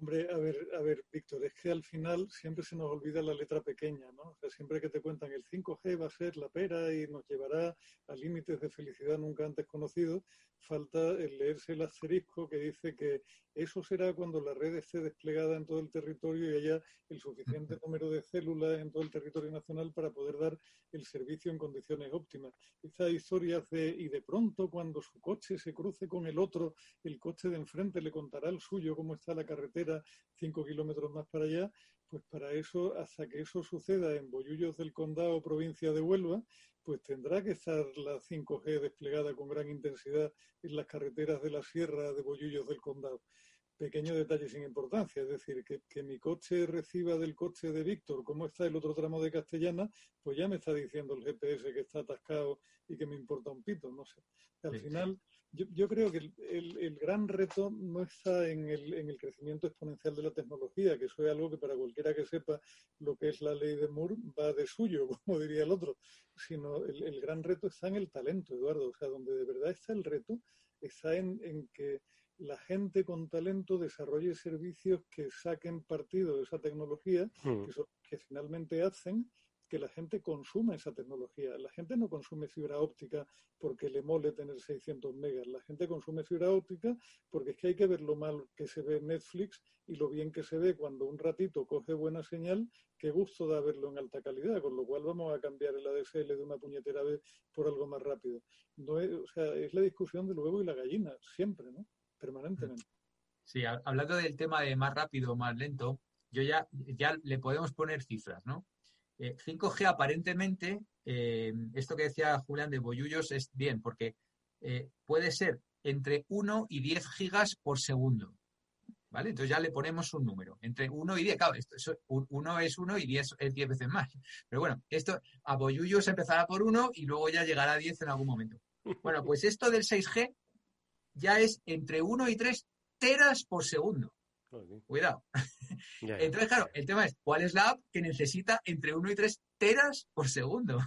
Hombre, a ver, a ver, Víctor, es que al final siempre se nos olvida la letra pequeña, ¿no? O sea, siempre que te cuentan el 5G va a ser la pera y nos llevará a límites de felicidad nunca antes conocidos, falta el leerse el asterisco que dice que eso será cuando la red esté desplegada en todo el territorio y haya el suficiente número de células en todo el territorio nacional para poder dar el servicio en condiciones óptimas. Esta historia de y de pronto cuando su coche se cruce con el otro, el coche de enfrente le contará el suyo cómo está la carretera cinco kilómetros más para allá, pues para eso, hasta que eso suceda en Bollullos del Condado, provincia de Huelva, pues tendrá que estar la 5G desplegada con gran intensidad en las carreteras de la sierra de Bollullos del Condado. Pequeño detalle sin importancia, es decir, que, que mi coche reciba del coche de Víctor cómo está el otro tramo de Castellana, pues ya me está diciendo el GPS que está atascado y que me importa un pito, no sé. Al final, yo, yo, creo que el, el, gran reto no está en el, en el, crecimiento exponencial de la tecnología, que eso es algo que para cualquiera que sepa lo que es la ley de Moore va de suyo, *laughs* como diría el otro, sino el, el gran reto está en el talento, Eduardo. O sea, donde de verdad está el reto está en, en que la gente con talento desarrolle servicios que saquen partido de esa tecnología, hmm. que, que finalmente hacen que la gente consuma esa tecnología. La gente no consume fibra óptica porque le mole tener 600 megas. La gente consume fibra óptica porque es que hay que ver lo mal que se ve Netflix y lo bien que se ve cuando un ratito coge buena señal. Qué gusto da verlo en alta calidad, con lo cual vamos a cambiar el ADSL de una puñetera vez por algo más rápido. No es, o sea, es la discusión del huevo y la gallina, siempre, ¿no? Permanentemente. Sí, hablando del tema de más rápido o más lento, yo ya, ya le podemos poner cifras, ¿no? 5G eh, aparentemente, eh, esto que decía Julián de Boyullos es bien, porque eh, puede ser entre 1 y 10 gigas por segundo. ¿Vale? Entonces ya le ponemos un número. Entre 1 y 10, claro, esto, 1 es 1 y 10 es 10 veces más. Pero bueno, esto a Boyullos empezará por 1 y luego ya llegará a 10 en algún momento. Bueno, pues esto del 6G ya es entre 1 y 3 teras por segundo. Cuidado. Entonces, claro, el tema es, ¿cuál es la app que necesita entre 1 y 3 teras por segundo?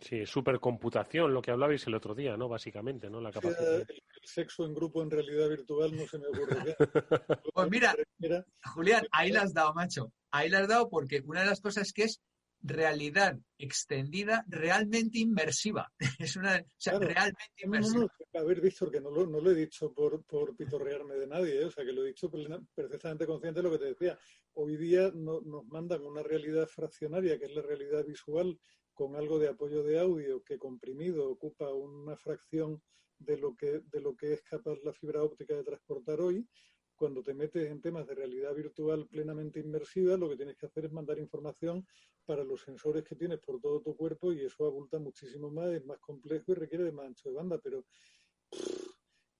Sí, supercomputación, lo que hablabais el otro día, ¿no? Básicamente, ¿no? La capacidad. El sexo en grupo en realidad virtual no se me ocurre. *laughs* pues mira, Julián, ahí la has dado, macho. Ahí la has dado porque una de las cosas que es realidad extendida realmente inmersiva. *laughs* Es una, o sea, realmente inmersiva. a ver, Víctor, que no lo, no lo he dicho por, por pitorrearme de nadie, ¿eh? o sea, que lo he dicho perfectamente consciente de lo que te decía. Hoy día no, nos mandan una realidad fraccionaria, que es la realidad visual, con algo de apoyo de audio, que comprimido ocupa una fracción de lo que, de lo que es capaz la fibra óptica de transportar hoy cuando te metes en temas de realidad virtual plenamente inmersiva, lo que tienes que hacer es mandar información para los sensores que tienes por todo tu cuerpo y eso abulta muchísimo más, es más complejo y requiere de más ancho de banda, pero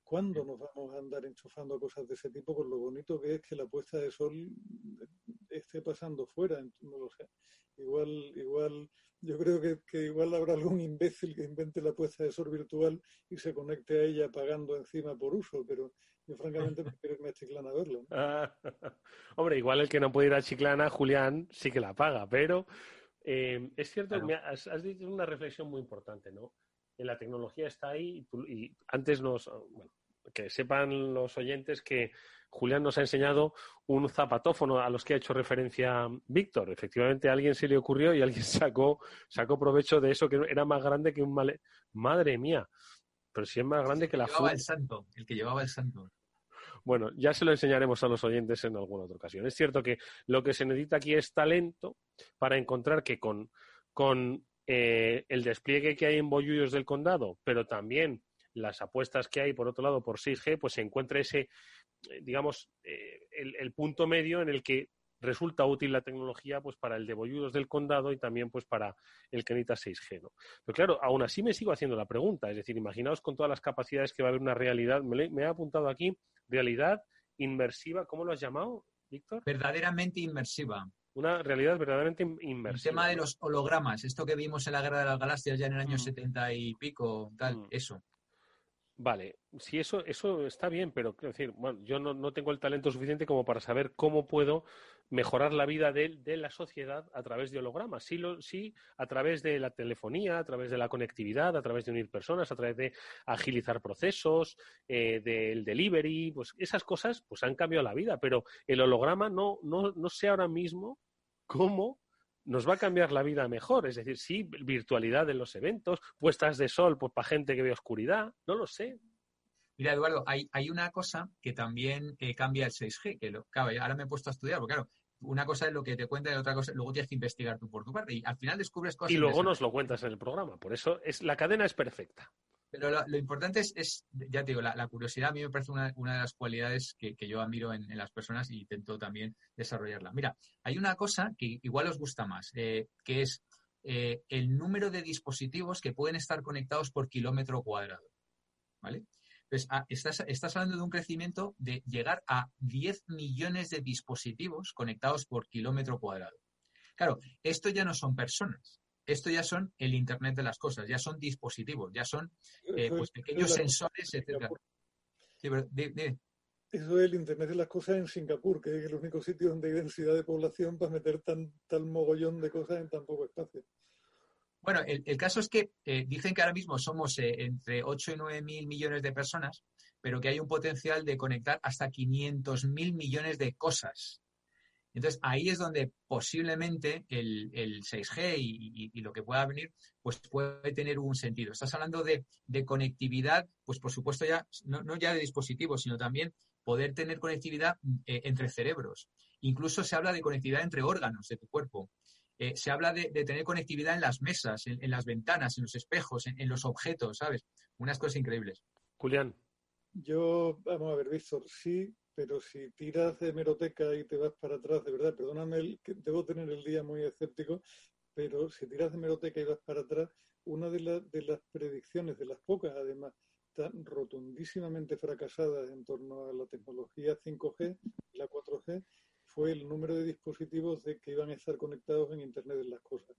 ¿Cuándo nos vamos a andar enchufando cosas de ese tipo con lo bonito que es que la puesta de sol esté pasando fuera? No lo. Igual, igual, yo creo que, que igual habrá algún imbécil que invente la puesta de sol virtual y se conecte a ella pagando encima por uso, pero yo francamente prefiero irme a Chiclana a verlo. *laughs* hombre, igual el que no puede ir a Chiclana, Julián, sí que la paga, pero eh, es cierto, que has, has dicho una reflexión muy importante, ¿no? la tecnología está ahí y, antes nos, bueno, que sepan los oyentes que Julián nos ha enseñado un zapatófono a los que ha hecho referencia Víctor. Efectivamente, a alguien se le ocurrió y alguien *laughs* sacó, sacó provecho de eso que era más grande que un male... Madre mía, pero si es más grande que la llevaba el santo, el que llevaba el santo. Bueno, ya se lo enseñaremos a los oyentes en alguna otra ocasión. Es cierto que lo que se necesita aquí es talento para encontrar que con, con eh, el despliegue que hay en Bollullos del Condado, pero también las apuestas que hay, por otro lado, por 6G, pues se encuentra ese, eh, digamos, eh, el, punto medio en el que resulta útil la tecnología pues para el de Bollullos del Condado y también pues para el que necesita 6G, ¿no? Pero claro, aún así me sigo haciendo la pregunta, es decir, imaginaos con todas las capacidades que va a haber una realidad, me, me he apuntado aquí, realidad inmersiva, ¿cómo lo has llamado, Víctor? Verdaderamente inmersiva una realidad verdaderamente inmersiva. El tema de los hologramas, esto que vimos en la Guerra de las Galaxias ya en el año mm. setenta y pico, tal, mm. eso. Vale, sí, eso, eso está bien, pero quiero decir, bueno, yo no, tengo el talento suficiente como para saber cómo puedo mejorar la vida de, de la sociedad a través de hologramas. Sí, lo, sí, a través de la telefonía, a través de la conectividad, a través de unir personas, a través de agilizar procesos, eh, del delivery, pues esas cosas pues han cambiado la vida, pero el holograma no, no, no sé ahora mismo cómo nos va a cambiar la vida mejor. Es decir, sí, virtualidad en los eventos, puestas de sol pues, para gente que ve oscuridad, no lo sé. Mira, Eduardo, hay, hay una cosa que también eh, cambia el 6G, que lo, claro, ahora me he puesto a estudiar, porque claro, una cosa es lo que te cuenta y otra cosa, luego tienes que investigar tú por tu parte. Y al final descubres cosas. Y luego nos lo cuentas en el programa. Por eso es la cadena es perfecta. Lo, importante es, ya te digo, la, curiosidad a mí me parece una, de las cualidades que, yo admiro en, las personas y intento también desarrollarla. Mira, hay una cosa que igual os gusta más, eh, que es eh, el número de dispositivos que pueden estar conectados por kilómetro cuadrado. ¿Vale? Pues estás, estás hablando de un crecimiento de llegar a 10 millones de dispositivos conectados por kilómetro cuadrado. Claro, esto ya no son personas, esto ya son el Internet de las cosas, ya son dispositivos, ya son eh, pues, pequeños sensores, etcétera. Eso es el Internet de las cosas en Singapur, que es el único sitio donde hay densidad de población para meter tan, tal mogollón de cosas en tan poco espacio. Bueno, el, caso es que eh, dicen que ahora mismo somos eh, entre 8 y 9 mil millones de personas, pero que hay un potencial de conectar hasta 500 mil millones de cosas. Entonces, ahí es donde posiblemente el, 6G y, lo que pueda venir, pues puede tener un sentido. Estás hablando de, conectividad, pues por supuesto ya, no, ya de dispositivos, sino también poder tener conectividad eh, entre cerebros. Incluso se habla de conectividad entre órganos de tu cuerpo. Eh, se habla de, tener conectividad en las mesas, en, las ventanas, en los espejos, en, en, los objetos, ¿sabes? Unas cosas increíbles. Julián. Yo, vamos a ver, Víctor, sí pero si tiras de hemeroteca y te vas para atrás, de verdad, perdóname, que debo tener el día muy escéptico, pero si tiras de hemeroteca y vas para atrás, una de, las predicciones, de las pocas además, tan rotundísimamente fracasadas en torno a la tecnología 5G y la 4G, fue el número de dispositivos de que iban a estar conectados en Internet de las cosas.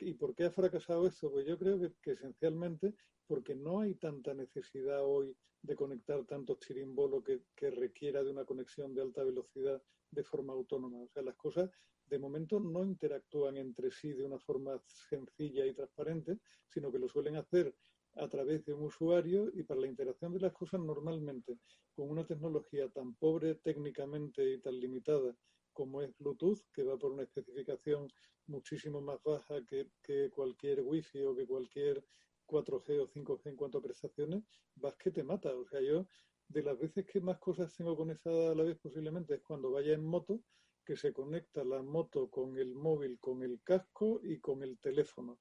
¿Y por qué ha fracasado esto? Pues yo creo que, esencialmente porque no hay tanta necesidad hoy de conectar tantos chirimbolos que, que requiera de una conexión de alta velocidad de forma autónoma. O sea, las cosas de momento no interactúan entre sí de una forma sencilla y transparente, sino que lo suelen hacer a través de un usuario y para la interacción de las cosas normalmente con una tecnología tan pobre técnicamente y tan limitada como es Bluetooth, que va por una especificación muchísimo más baja que, que cualquier Wi-Fi o que cualquier 4G o 5G en cuanto a prestaciones, vas que te mata. O sea, yo de las veces que más cosas tengo conectadas a la vez posiblemente es cuando vaya en moto, que se conecta la moto con el móvil, con el casco y con el teléfono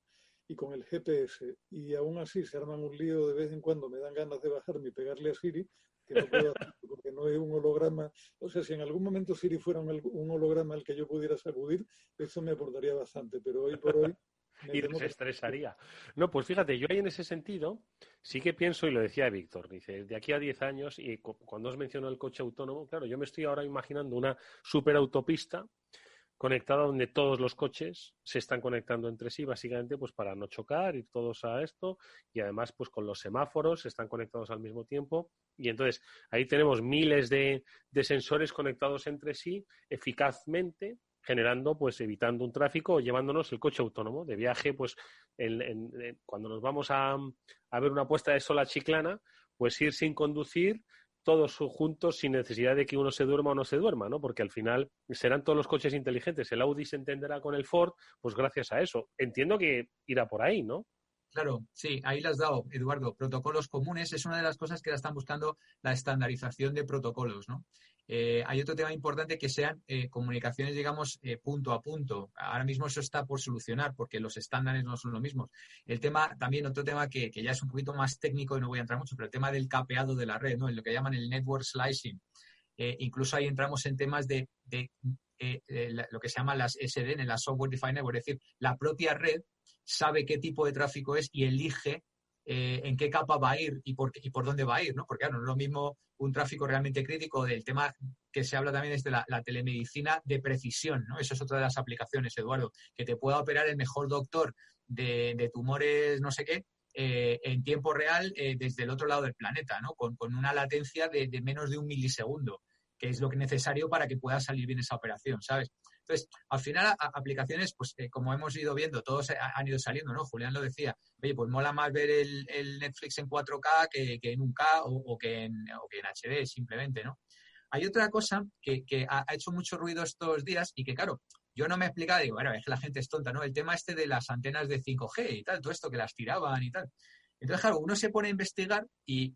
y con el GPS. Y aún así se arman un lío de vez en cuando, me dan ganas de bajarme y pegarle a Siri, que no puedo hacer porque no es un holograma. O sea, si en algún momento Siri fuera un, holograma al que yo pudiera sacudir, eso me aportaría bastante. Pero hoy por hoy *laughs* y se estresaría. No, pues fíjate, yo ahí en ese sentido sí que pienso, y lo decía Víctor, dice, de aquí a 10 años, y cuando os mencionó el coche autónomo, claro, yo me estoy ahora imaginando una superautopista conectada donde todos los coches se están conectando entre sí, básicamente pues para no chocar, ir todos a esto, y además pues con los semáforos se están conectados al mismo tiempo, y entonces ahí tenemos miles de, de sensores conectados entre sí eficazmente generando, pues evitando un tráfico o llevándonos el coche autónomo de viaje, pues cuando nos vamos a, a, ver una puesta de sol a Chiclana, pues ir sin conducir todos juntos sin necesidad de que uno se duerma o no se duerma, ¿no? Porque al final serán todos los coches inteligentes. El Audi se entenderá con el Ford, pues gracias a eso. Entiendo que irá por ahí, ¿no? Claro, sí, ahí las has dado, Eduardo. Protocolos comunes es una de las cosas que la están buscando la estandarización de protocolos, ¿no? Eh, hay otro tema importante que sean eh, comunicaciones, digamos, eh, punto a punto. Ahora mismo eso está por solucionar porque los estándares no son los mismos. El tema, también otro tema que, ya es un poquito más técnico y no voy a entrar mucho, pero el tema del capeado de la red, ¿no? En lo que llaman el network slicing. incluso ahí entramos en temas de, lo que se llama las SDN, la Software Defined es decir, la propia red sabe qué tipo de tráfico es y elige eh, en qué capa va a ir y por, y por dónde va a ir, ¿no? Porque claro, no es lo mismo un tráfico realmente crítico del tema que se habla también es de la, telemedicina de precisión, ¿no? Eso es otra de las aplicaciones, Eduardo, que te pueda operar el mejor doctor de, tumores no sé qué eh, en tiempo real eh, desde el otro lado del planeta, ¿no? Con, una latencia de, de, menos de un milisegundo, que es lo que es necesario para que pueda salir bien esa operación, ¿sabes? Entonces, al final, aplicaciones, pues eh, como hemos ido viendo, todos han ido saliendo, ¿no? Julián lo decía, oye, pues mola más ver el, Netflix en 4K que, en un K o, que en, HD, simplemente, ¿no? Hay otra cosa que, ha, hecho mucho ruido estos días y que, claro, yo no me he explicado, digo, bueno, es que la gente es tonta, ¿no? El tema este de las antenas de 5G y tal, todo esto que las tiraban y tal. Entonces, claro, uno se pone a investigar y,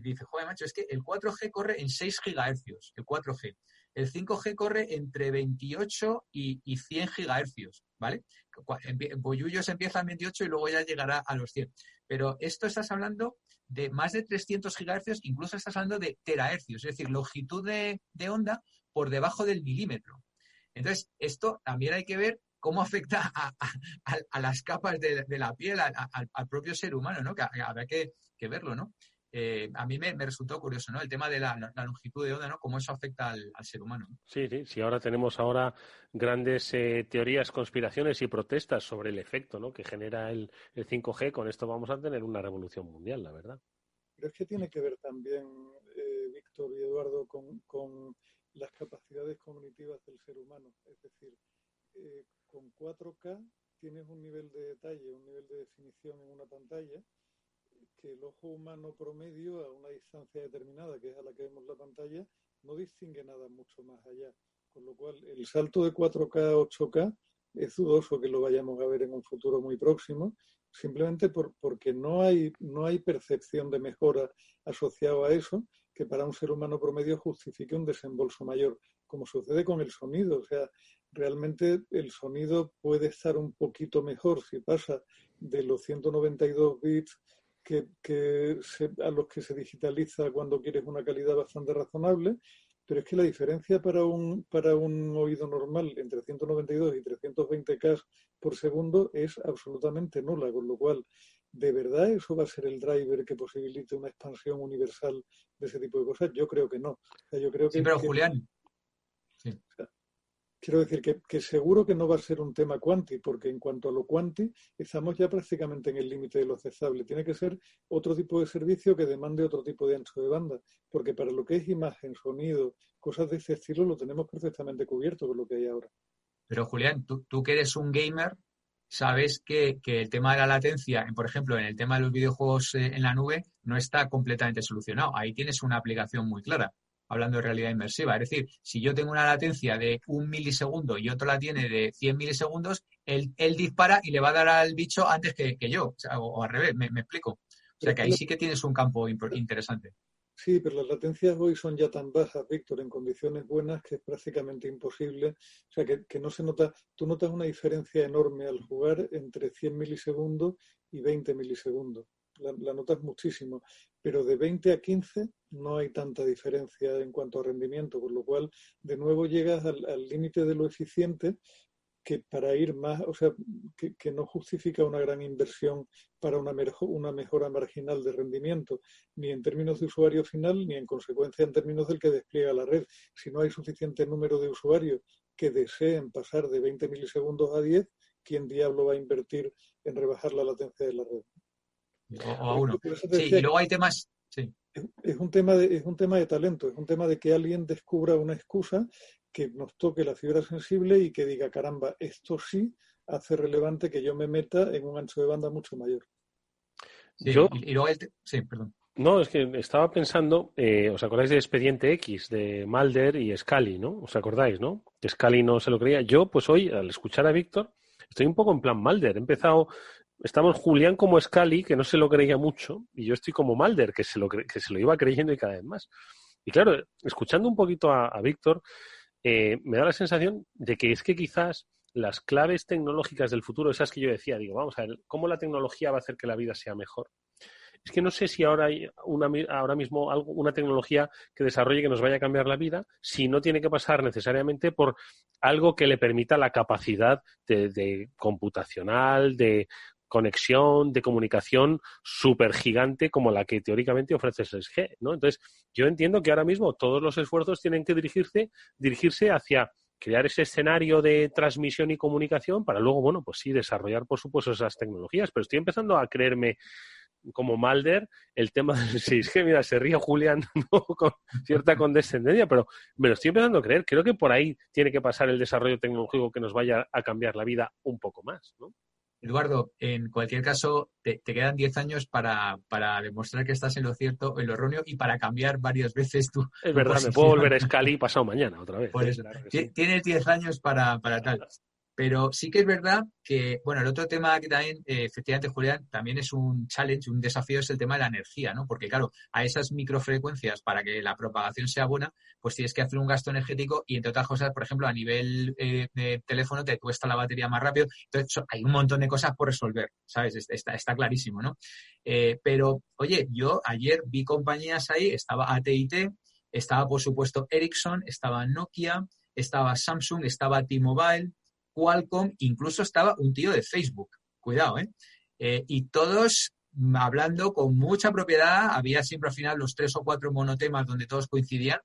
dice, joder, macho, es que el 4G corre en 6 gigahercios, el 4G. El 5G corre entre 28 y, 100 gigahercios, ¿vale? Boyullos empieza en 28 y luego ya llegará a los 100. Pero esto estás hablando de más de 300 gigahercios, incluso estás hablando de terahercios, es decir, longitud de, onda por debajo del milímetro. Entonces, esto también hay que ver cómo afecta a, las capas de, la piel, al, propio ser humano, ¿no? Que habrá que, que verlo, ¿no? Eh, a mí me, resultó curioso, ¿no? El tema de la, longitud de onda, ¿no? Cómo eso afecta al, ser humano. Sí, sí, sí. Ahora tenemos ahora grandes eh, teorías, conspiraciones y protestas sobre el efecto, ¿no? Que genera el, 5G. Con esto vamos a tener una revolución mundial, la verdad. Pero es que tiene que ver también, eh, Víctor y Eduardo, con, con, las capacidades cognitivas del ser humano. Es decir, con 4K tienes un nivel de detalle, un nivel de definición en una pantalla que el ojo humano promedio a una distancia determinada, que es a la que vemos la pantalla, no distingue nada mucho más allá. Con lo cual, el salto de 4K a 8K es dudoso que lo vayamos a ver en un futuro muy próximo, simplemente por, porque no hay, no hay percepción de mejora asociada a eso que para un ser humano promedio justifique un desembolso mayor, como sucede con el sonido. O sea, realmente el sonido puede estar un poquito mejor si pasa de los 192 bits que, a los que se digitaliza cuando quieres una calidad bastante razonable, pero es que la diferencia para un, para un oído normal entre 192 y 320K por segundo es absolutamente nula, con lo cual, ¿de verdad eso va a ser el driver que posibilite una expansión universal de ese tipo de cosas? Yo creo que no. yo creo sí, pero Julián, Quiero decir que, seguro que no va a ser un tema cuanti, porque en cuanto a lo cuanti, estamos ya prácticamente en el límite de lo cesable. Tiene que ser otro tipo de servicio que demande otro tipo de ancho de banda, porque para lo que es imagen, sonido, cosas de ese estilo, lo tenemos perfectamente cubierto con lo que hay ahora. Pero Julián, tú, que eres un gamer, sabes que, que, el tema de la latencia, por ejemplo, en el tema de los videojuegos eh, en la nube, no está completamente solucionado. Ahí tienes una aplicación muy clara hablando de realidad inmersiva. Es decir, si yo tengo una latencia de un milisegundo y otro la tiene de 100 milisegundos, él, dispara y le va a dar al bicho antes que, yo, o, al revés, me, explico. O sea que ahí sí que tienes un campo interesante. Sí, pero las latencias hoy son ya tan bajas, Víctor, en condiciones buenas que es prácticamente imposible. O sea, que, que, no se nota, tú notas una diferencia enorme al jugar entre 100 milisegundos y 20 milisegundos la, notas muchísimo, pero de 20 a 15 no hay tanta diferencia en cuanto a rendimiento, con lo cual de nuevo llegas al límite de lo eficiente que para ir más, o sea, que, no justifica una gran inversión para una, una mejora marginal de rendimiento, ni en términos de usuario final, ni en consecuencia en términos del que despliega la red. Si no hay suficiente número de usuarios que deseen pasar de 20 milisegundos a 10, ¿quién diablo va a invertir en rebajar la latencia de la red? O, a uno. Sí, y luego hay temas. Sí. Es, un tema de, es un tema de talento, es un tema de que alguien descubra una excusa que nos toque la fibra sensible y que diga, caramba, esto sí hace relevante que yo me meta en un ancho de banda mucho mayor. yo, y, luego sí, perdón. No, es que estaba pensando, eh, ¿os acordáis de Expediente X, de Mulder y Scully, ¿no? ¿Os acordáis, no? Que Scully no se lo creía. Yo, pues hoy, al escuchar a Víctor, estoy un poco en plan Mulder. He empezado, estamos Julián como Scully, que no se lo creía mucho, y yo estoy como Mulder, que se lo, que se lo iba creyendo y cada vez más. Y claro, escuchando un poquito a Víctor, eh, me da la sensación de que es que quizás las claves tecnológicas del futuro, esas que yo decía, digo, vamos a ver, ¿cómo la tecnología va a hacer que la vida sea mejor? Es que no sé si ahora hay una, ahora mismo algo, una tecnología que desarrolle que nos vaya a cambiar la vida, si no tiene que pasar necesariamente por algo que le permita la capacidad de computacional, de conexión de comunicación súper gigante como la que teóricamente ofrece 6G, ¿no? Entonces, yo entiendo que ahora mismo todos los esfuerzos tienen que dirigirse, dirigirse hacia crear ese escenario de transmisión y comunicación para luego, bueno, pues sí, desarrollar, por supuesto, esas tecnologías. Pero estoy empezando a creerme como Malder el tema del *laughs* 6G. Mira, se ríe Julián *laughs* con cierta condescendencia, pero me lo estoy empezando a creer. Creo que por ahí tiene que pasar el desarrollo tecnológico que nos vaya a cambiar la vida un poco más, ¿no? Eduardo, en cualquier caso, te, quedan 10 años para, demostrar que estás en lo cierto, en lo erróneo y para cambiar varias veces tu. Es verdad, me puedo volver a Scali pasado mañana otra vez. Tienes 10 años para, para tal. Pero sí que es verdad que, bueno, el otro tema que también, eh, efectivamente, Julián, también es un challenge, un desafío, es el tema de la energía, ¿no? Porque, claro, a esas microfrecuencias, para que la propagación sea buena, pues tienes que hacer un gasto energético y, entre otras cosas, por ejemplo, a nivel eh, de teléfono te cuesta la batería más rápido. Entonces, hay un montón de cosas por resolver, ¿sabes? Está, está clarísimo, ¿no? Eh, pero, oye, yo ayer vi compañías ahí, estaba AT&T, estaba, por supuesto, Ericsson, estaba Nokia, estaba Samsung, estaba T-Mobile, Qualcomm, incluso estaba un tío de Facebook. Cuidado, ¿eh? ¿eh? y todos hablando con mucha propiedad, había siempre al final los tres o cuatro monotemas donde todos coincidían,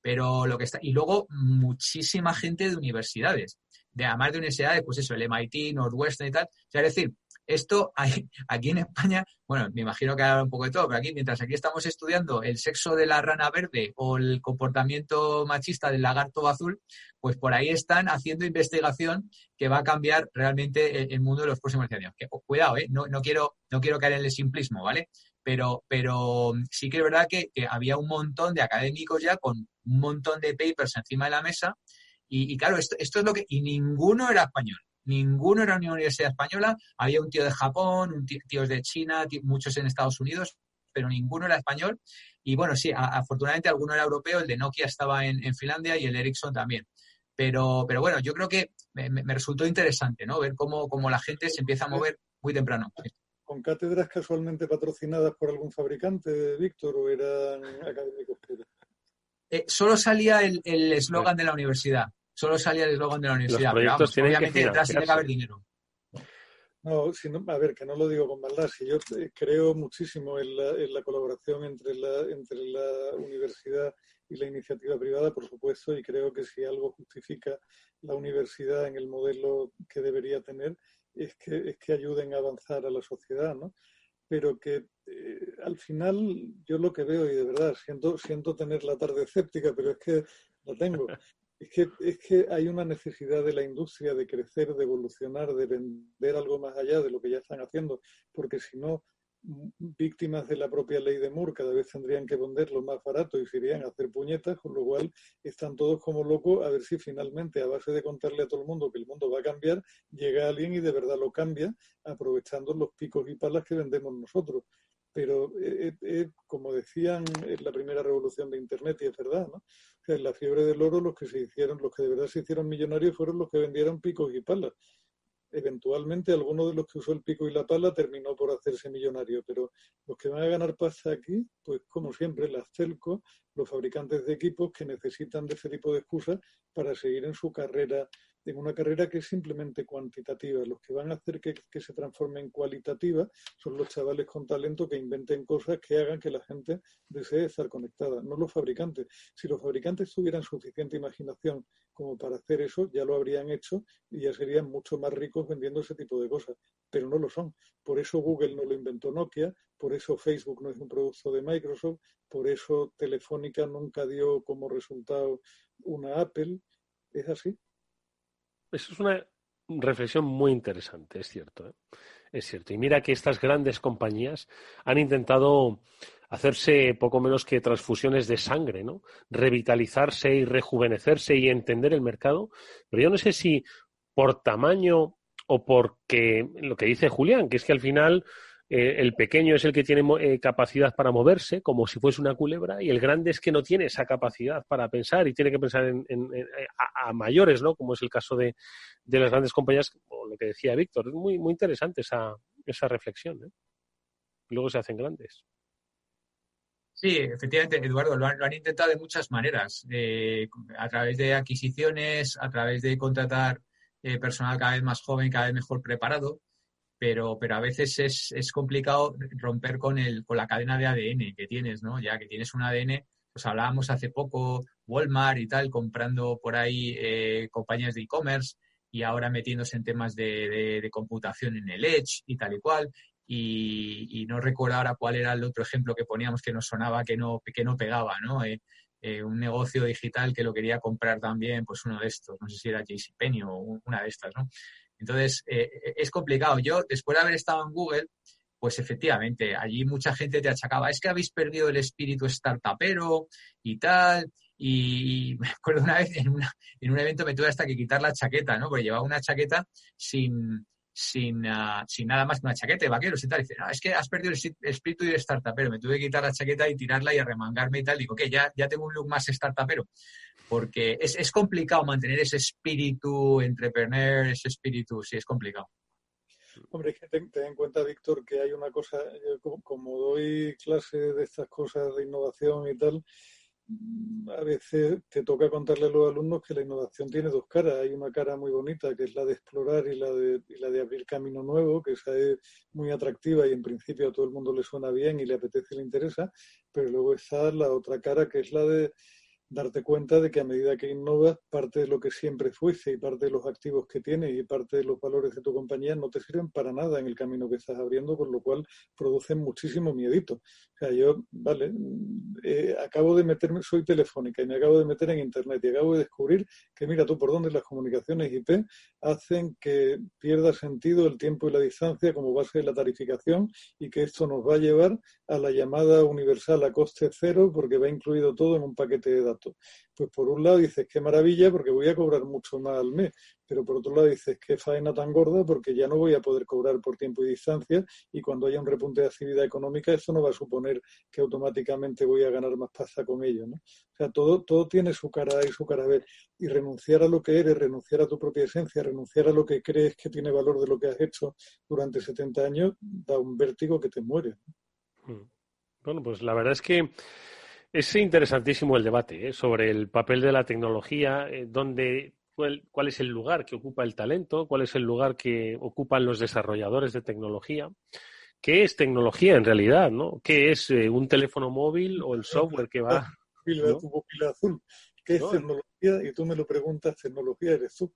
pero lo que está, y luego muchísima gente de universidades, de además de universidades, pues eso, el MIT, Northwestern y tal, o sea, es decir, esto hay, aquí en España, bueno, me imagino que habrá un poco de todo, pero aquí, mientras aquí estamos estudiando el sexo de la rana verde o el comportamiento machista del lagarto azul, pues por ahí están haciendo investigación que va a cambiar realmente el, mundo de los próximos años. Que, cuidado, ¿eh? no, no, quiero, no quiero caer en el simplismo, ¿vale? Pero, pero sí que es verdad que, había un montón de académicos ya con un montón de papers encima de la mesa y, claro, esto, esto es lo que... Y ninguno era español ninguno era una universidad española, había un tío de Japón, un tío, de China, muchos en Estados Unidos, pero ninguno era español. Y bueno, sí, afortunadamente alguno era europeo, el de Nokia estaba en, Finlandia y el Ericsson también. Pero, pero bueno, yo creo que me, resultó interesante, ¿no? Ver cómo, cómo, la gente se empieza a mover muy temprano. ¿Con cátedras casualmente patrocinadas por algún fabricante, Víctor, o eran académicos? Eh, solo salía el eslogan de la universidad solo salía el eslogan de la universidad. Los obviamente que detrás tiene que haber dinero. No, a ver, que no lo digo con maldad, si yo creo muchísimo en la, colaboración entre la, entre la universidad y la iniciativa privada, por supuesto, y creo que si algo justifica la universidad en el modelo que debería tener, es que, es que ayuden a avanzar a la sociedad, ¿no? Pero que eh, al final yo lo que veo, y de verdad siento, siento tener la tarde escéptica, pero es que la tengo, *laughs* es que, es que hay una necesidad de la industria de crecer, de evolucionar, de vender algo más allá de lo que ya están haciendo, porque si no, víctimas de la propia ley de Moore cada vez tendrían que venderlo más barato y se irían a hacer puñetas, con lo cual están todos como locos a ver si finalmente, a base de contarle a todo el mundo que el mundo va a cambiar, llega alguien y de verdad lo cambia, aprovechando los picos y palas que vendemos nosotros pero eh, eh, eh, como decían en la primera revolución de Internet, y es verdad, ¿no? en la fiebre del oro los que se hicieron, los que de verdad se hicieron millonarios fueron los que vendieron picos y palas. Eventualmente alguno de los que usó el pico y la pala terminó por hacerse millonario, pero los que van a ganar pasta aquí, pues como siempre, las telco, los fabricantes de equipos que necesitan de ese tipo de excusas para seguir en su carrera en una carrera que es simplemente cuantitativa. Los que van a hacer que, se transforme en cualitativa son los chavales con talento que inventen cosas que hagan que la gente desee estar conectada, no los fabricantes. Si los fabricantes tuvieran suficiente imaginación como para hacer eso, ya lo habrían hecho y ya serían mucho más ricos vendiendo ese tipo de cosas, pero no lo son. Por eso Google no lo inventó Nokia, por eso Facebook no es un producto de Microsoft, por eso Telefónica nunca dio como resultado una Apple. ¿Es así? Eso es una reflexión muy interesante, es cierto. ¿eh? Es cierto. Y mira que estas grandes compañías han intentado hacerse poco menos que transfusiones de sangre, ¿no? Revitalizarse y rejuvenecerse y entender el mercado. Pero yo no sé si por tamaño o porque lo que dice Julián, que es que al final eh, el pequeño es el que tiene eh, capacidad para moverse, como si fuese una culebra, y el grande es que no tiene esa capacidad para pensar y tiene que pensar en, a, mayores, ¿no? Como es el caso de, las grandes compañías, o lo que decía Víctor. Es muy, muy interesante esa, esa reflexión. ¿eh? Luego se hacen grandes. Sí, efectivamente, Eduardo, lo han, intentado de muchas maneras, a través de adquisiciones, a través de contratar personal cada vez más joven, cada vez mejor preparado pero, pero a veces es, es complicado romper con, el, con la cadena de ADN que tienes, ¿no? Ya que tienes un ADN, pues hablábamos hace poco, Walmart y tal, comprando por ahí eh, compañías de e-commerce y ahora metiéndose en temas de, de, computación en el Edge y tal y cual. Y, y, no recuerdo ahora cuál era el otro ejemplo que poníamos que nos sonaba que no, que no pegaba, ¿no? Eh, eh, un negocio digital que lo quería comprar también, pues uno de estos, no sé si era JCPenney o una de estas, ¿no? Entonces, eh, eh, es complicado. Yo, después de haber estado en Google, pues efectivamente, allí mucha gente te achacaba, es que habéis perdido el espíritu startupero y tal. Y *laughs* me acuerdo una vez en, en un evento me tuve hasta que quitar la chaqueta, ¿no? Porque llevaba una chaqueta sin, sin, ah, sin nada más que una chaqueta de vaqueros y tal. Y dice, no, es que has perdido el espíritu de startupero. Me tuve que quitar la chaqueta y tirarla y arremangarme y tal. Digo, que ya, ya tengo un look más startupero. Porque es, es complicado mantener ese espíritu entrepreneur, ese espíritu, sí, es complicado. Hombre, que ten, en cuenta, Víctor, que hay una cosa, como doy clase de estas cosas de innovación y tal, a veces te toca contarle a los alumnos que la innovación tiene dos caras. Hay una cara muy bonita que es la de explorar y la de, la de abrir camino nuevo, que esa es muy atractiva y en principio a todo el mundo le suena bien y le apetece y le interesa, pero luego está la otra cara que es la de darte cuenta de que a medida que innovas, parte de lo que siempre fuiste y parte de los activos que tienes y parte de los valores de tu compañía no te sirven para nada en el camino que estás abriendo, con lo cual producen muchísimo miedito. O sea, yo, vale, eh, acabo de meterme, soy telefónica y me acabo de meter en Internet y acabo de descubrir que mira tú por dónde las comunicaciones IP hacen que pierda sentido el tiempo y la distancia como base de la tarificación y que esto nos va a llevar a la llamada universal a coste cero porque va incluido todo en un paquete de datos. Pues por un lado dices, qué maravilla, porque voy a cobrar mucho más al mes, pero por otro lado dices, qué faena tan gorda, porque ya no voy a poder cobrar por tiempo y distancia, y cuando haya un repunte de actividad económica, eso no va a suponer que automáticamente voy a ganar más pasta con ello, ¿no? O sea, todo, todo tiene su cara y su cara B, y renunciar a lo que eres, renunciar a tu propia esencia, renunciar a lo que crees que tiene valor de lo que has hecho durante 70 años, da un vértigo que te muere. Hmm. Bueno, pues la verdad es que es interesantísimo el debate ¿eh? sobre el papel de la tecnología, eh, cuál, es el lugar que ocupa el talento, cuál es el lugar que ocupan los desarrolladores de tecnología. ¿Qué es tecnología en realidad? ¿no? ¿Qué es eh, un teléfono móvil o el software que va? *laughs* azul. ¿Qué es tecnología? Y tú me lo preguntas, tecnología eres tú.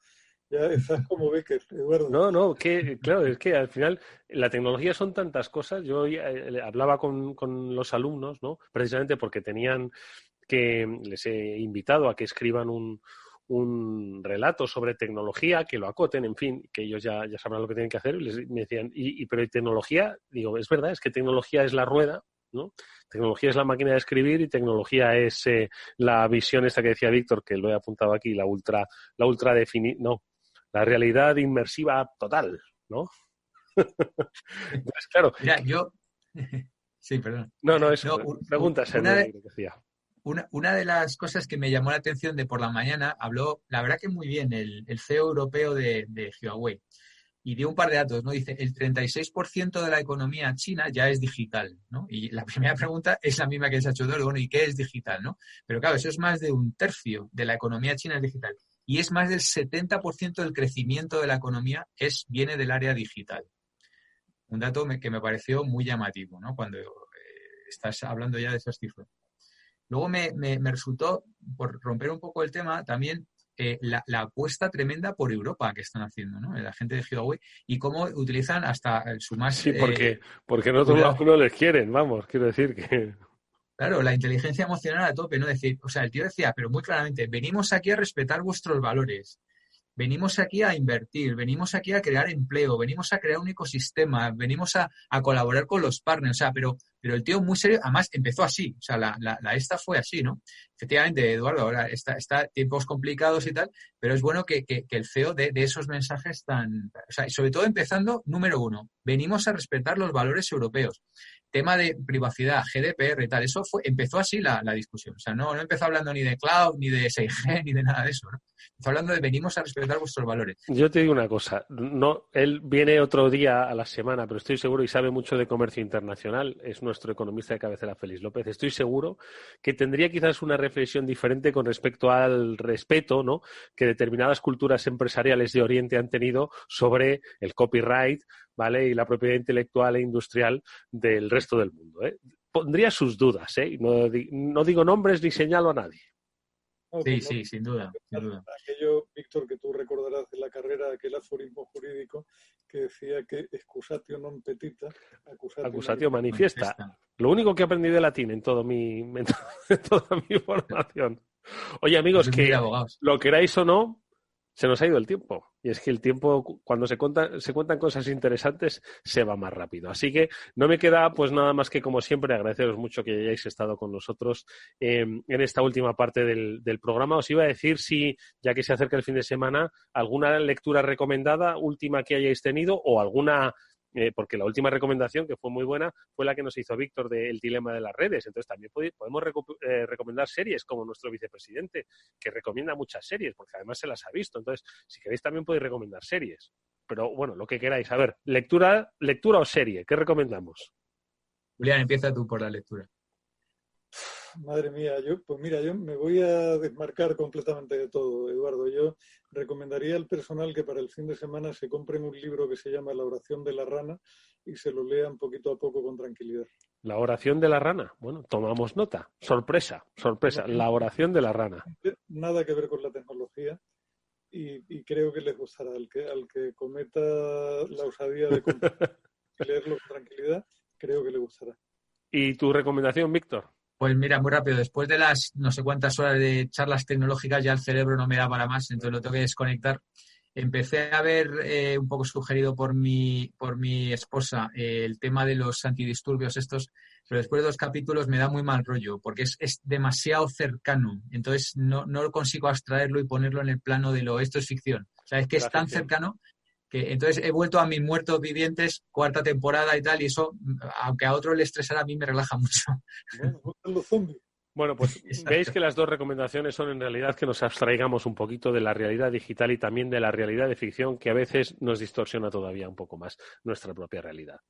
Ya *laughs* estás como Becker, Eduardo. No, no, que, claro, es que al final la tecnología son tantas cosas. Yo eh, hablaba con, con, los alumnos, ¿no? Precisamente porque tenían que, les he invitado a que escriban un, un relato sobre tecnología, que lo acoten, en fin, que ellos ya, ya sabrán lo que tienen que hacer. Y les, me decían, y, y, pero tecnología? Digo, es verdad, es que tecnología es la rueda, ¿no? Tecnología es la máquina de escribir y tecnología es eh, la visión esta que decía Víctor, que lo he apuntado aquí, la ultra, la ultra definida, no, la realidad inmersiva total, ¿no? Entonces, claro. Mira, yo. *laughs* sí, perdón. No, no, eso. pregunta una, de, una, una, de las cosas que me llamó la atención de por la mañana, habló, la verdad que muy bien, el, el CEO europeo de, de Huawei. Y dio un par de datos, ¿no? Dice, el 36% de la economía china ya es digital, ¿no? Y la *laughs* primera pregunta es la misma que se ha hecho bueno, ¿y qué es digital, no? Pero claro, eso es más de un tercio de la economía china es digital. Y es más del 70% del crecimiento de la economía es, viene del área digital. Un dato que me pareció muy llamativo, ¿no? Cuando eh, estás hablando ya de esas cifras. Luego me, resultó, por romper un poco el tema, también eh, la, apuesta tremenda por Europa que están haciendo, ¿no? La gente de Huawei y cómo utilizan hasta su más... Sí, porque, eh, porque no todos no les quieren, vamos, quiero decir que... Claro, la inteligencia emocional a tope, ¿no? Decir, o sea, el tío decía, pero muy claramente, venimos aquí a respetar vuestros valores, venimos aquí a invertir, venimos aquí a crear empleo, venimos a crear un ecosistema, venimos a, colaborar con los partners, o sea, pero, pero el tío muy serio, además empezó así, o sea, la, la, esta fue así, ¿no? Efectivamente, Eduardo, ahora está, está tiempos complicados y tal, pero es bueno que, que, el CEO de, de, esos mensajes tan, o sea, sobre todo empezando, número uno, venimos a respetar los valores europeos tema de privacidad, GDPR y tal, eso fue, empezó así la, discusión. O sea, no, no empezó hablando ni de cloud, ni de 6G, *laughs* ni de nada de eso. ¿no? Empezó hablando de venimos a respetar vuestros valores. Yo te digo una cosa, no, él viene otro día a la semana, pero estoy seguro y sabe mucho de comercio internacional, es nuestro economista de cabecera Félix López. Estoy seguro que tendría quizás una reflexión diferente con respecto al respeto ¿no? que determinadas culturas empresariales de Oriente han tenido sobre el copyright, ¿vale? Y la propiedad intelectual e industrial del resto del mundo. ¿eh? Pondría sus dudas, ¿eh? No, digo nombres ni señalo a nadie. sí, sí, sin duda, Aquello, Víctor, que tú recordarás de la carrera, aquel aforismo jurídico que decía que excusatio non petita, acusatio, manifiesta. Lo único que aprendí de latín en, todo mi, en *laughs* toda mi formación. Oye, amigos, que lo queráis o no, se nos ha ido el tiempo. Y es que el tiempo, cuando se, se cuentan cosas interesantes, se va más rápido. Así que no me queda pues nada más que, como siempre, agradeceros mucho que hayáis estado con nosotros em, en esta última parte del, del, programa. Os iba a decir si, ya que se acerca el fin de semana, alguna lectura recomendada, última que hayáis tenido, o alguna eh, porque la última recomendación, que fue muy buena, fue la que nos hizo Víctor del dilema de las redes. Entonces también podemos eh, recomendar series como nuestro vicepresidente, que recomienda muchas series, porque además se las ha visto. Entonces, si queréis también podéis recomendar series. Pero bueno, lo que queráis. A ver, lectura, lectura o serie, ¿qué recomendamos? Julián, empieza tú por la lectura. Madre mía, yo, pues mira, yo me voy a desmarcar completamente de todo, Eduardo. Yo recomendaría al personal que para el fin de semana se compren un libro que se llama La oración de la rana y se lo lean poquito a poco con tranquilidad. La oración de la rana. Bueno, tomamos nota. Sorpresa, sorpresa. La oración de la rana. Nada que ver con la tecnología y, creo que les gustará. Al que, al que cometa la osadía de *laughs* leerlo con tranquilidad, creo que le gustará. ¿Y tu recomendación, Víctor? Pues mira, muy rápido, después de las no sé cuántas horas de charlas tecnológicas ya el cerebro no me da para más, entonces lo tengo que desconectar. Empecé a ver eh, un poco sugerido por mi, por mi esposa eh, el tema de los antidisturbios estos, pero después de dos capítulos me da muy mal rollo, porque es, es demasiado cercano, entonces no, no consigo abstraerlo y ponerlo en el plano de lo, esto es ficción. O sea, es que es tan cercano que entonces he vuelto a mis muertos vivientes, cuarta temporada y tal, y eso, aunque a otro le estresara, a mí me relaja mucho. Bueno, pues *laughs* veis que las dos recomendaciones son en realidad que nos abstraigamos un poquito de la realidad digital y también de la realidad de ficción que a veces nos distorsiona todavía un poco más nuestra propia realidad.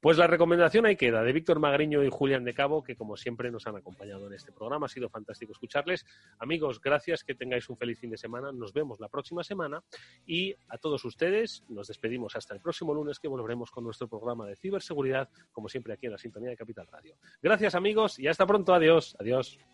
Pues la recomendación ahí queda de Víctor Magriño y Julián de Cabo, que como siempre nos han acompañado en este programa. Ha sido fantástico escucharles. Amigos, gracias, que tengáis un feliz fin de semana. Nos vemos la próxima semana y a todos ustedes nos despedimos hasta el próximo lunes que volveremos con nuestro programa de ciberseguridad, como siempre aquí en la sintonía de Capital Radio. Gracias amigos y hasta pronto. Adiós. Adiós.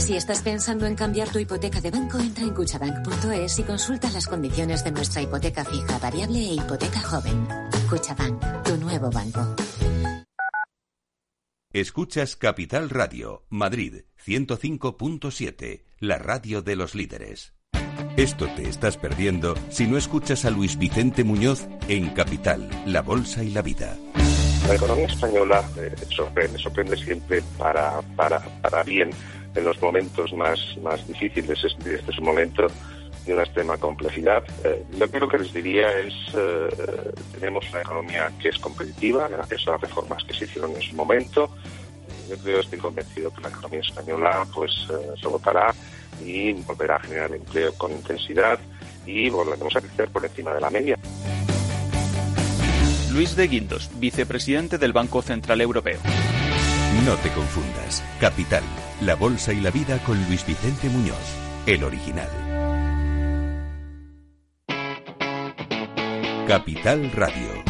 Si estás pensando en cambiar tu hipoteca de banco, entra en cuchabank.es y consulta las condiciones de nuestra hipoteca fija, variable e hipoteca joven. Cuchabank, tu nuevo banco. Escuchas Capital Radio, Madrid 105.7, la radio de los líderes. Esto te estás perdiendo si no escuchas a Luis Vicente Muñoz en Capital, La Bolsa y la Vida. La economía española eh, sorprende, sorprende siempre para, para, para bien en los momentos más, más difíciles. Este, este es un momento de una extrema complejidad. Eh, que lo que les diría es, eh, tenemos una economía que es competitiva gracias a las reformas que se hicieron en su momento. Yo creo, estoy convencido que la economía española pues eh, se votará y volverá a generar empleo con intensidad y volveremos a crecer por encima de la media. Luis de Guindos, vicepresidente del Banco Central Europeo. No te confundas. Capital, la bolsa y la vida con Luis Vicente Muñoz, el original. Capital Radio.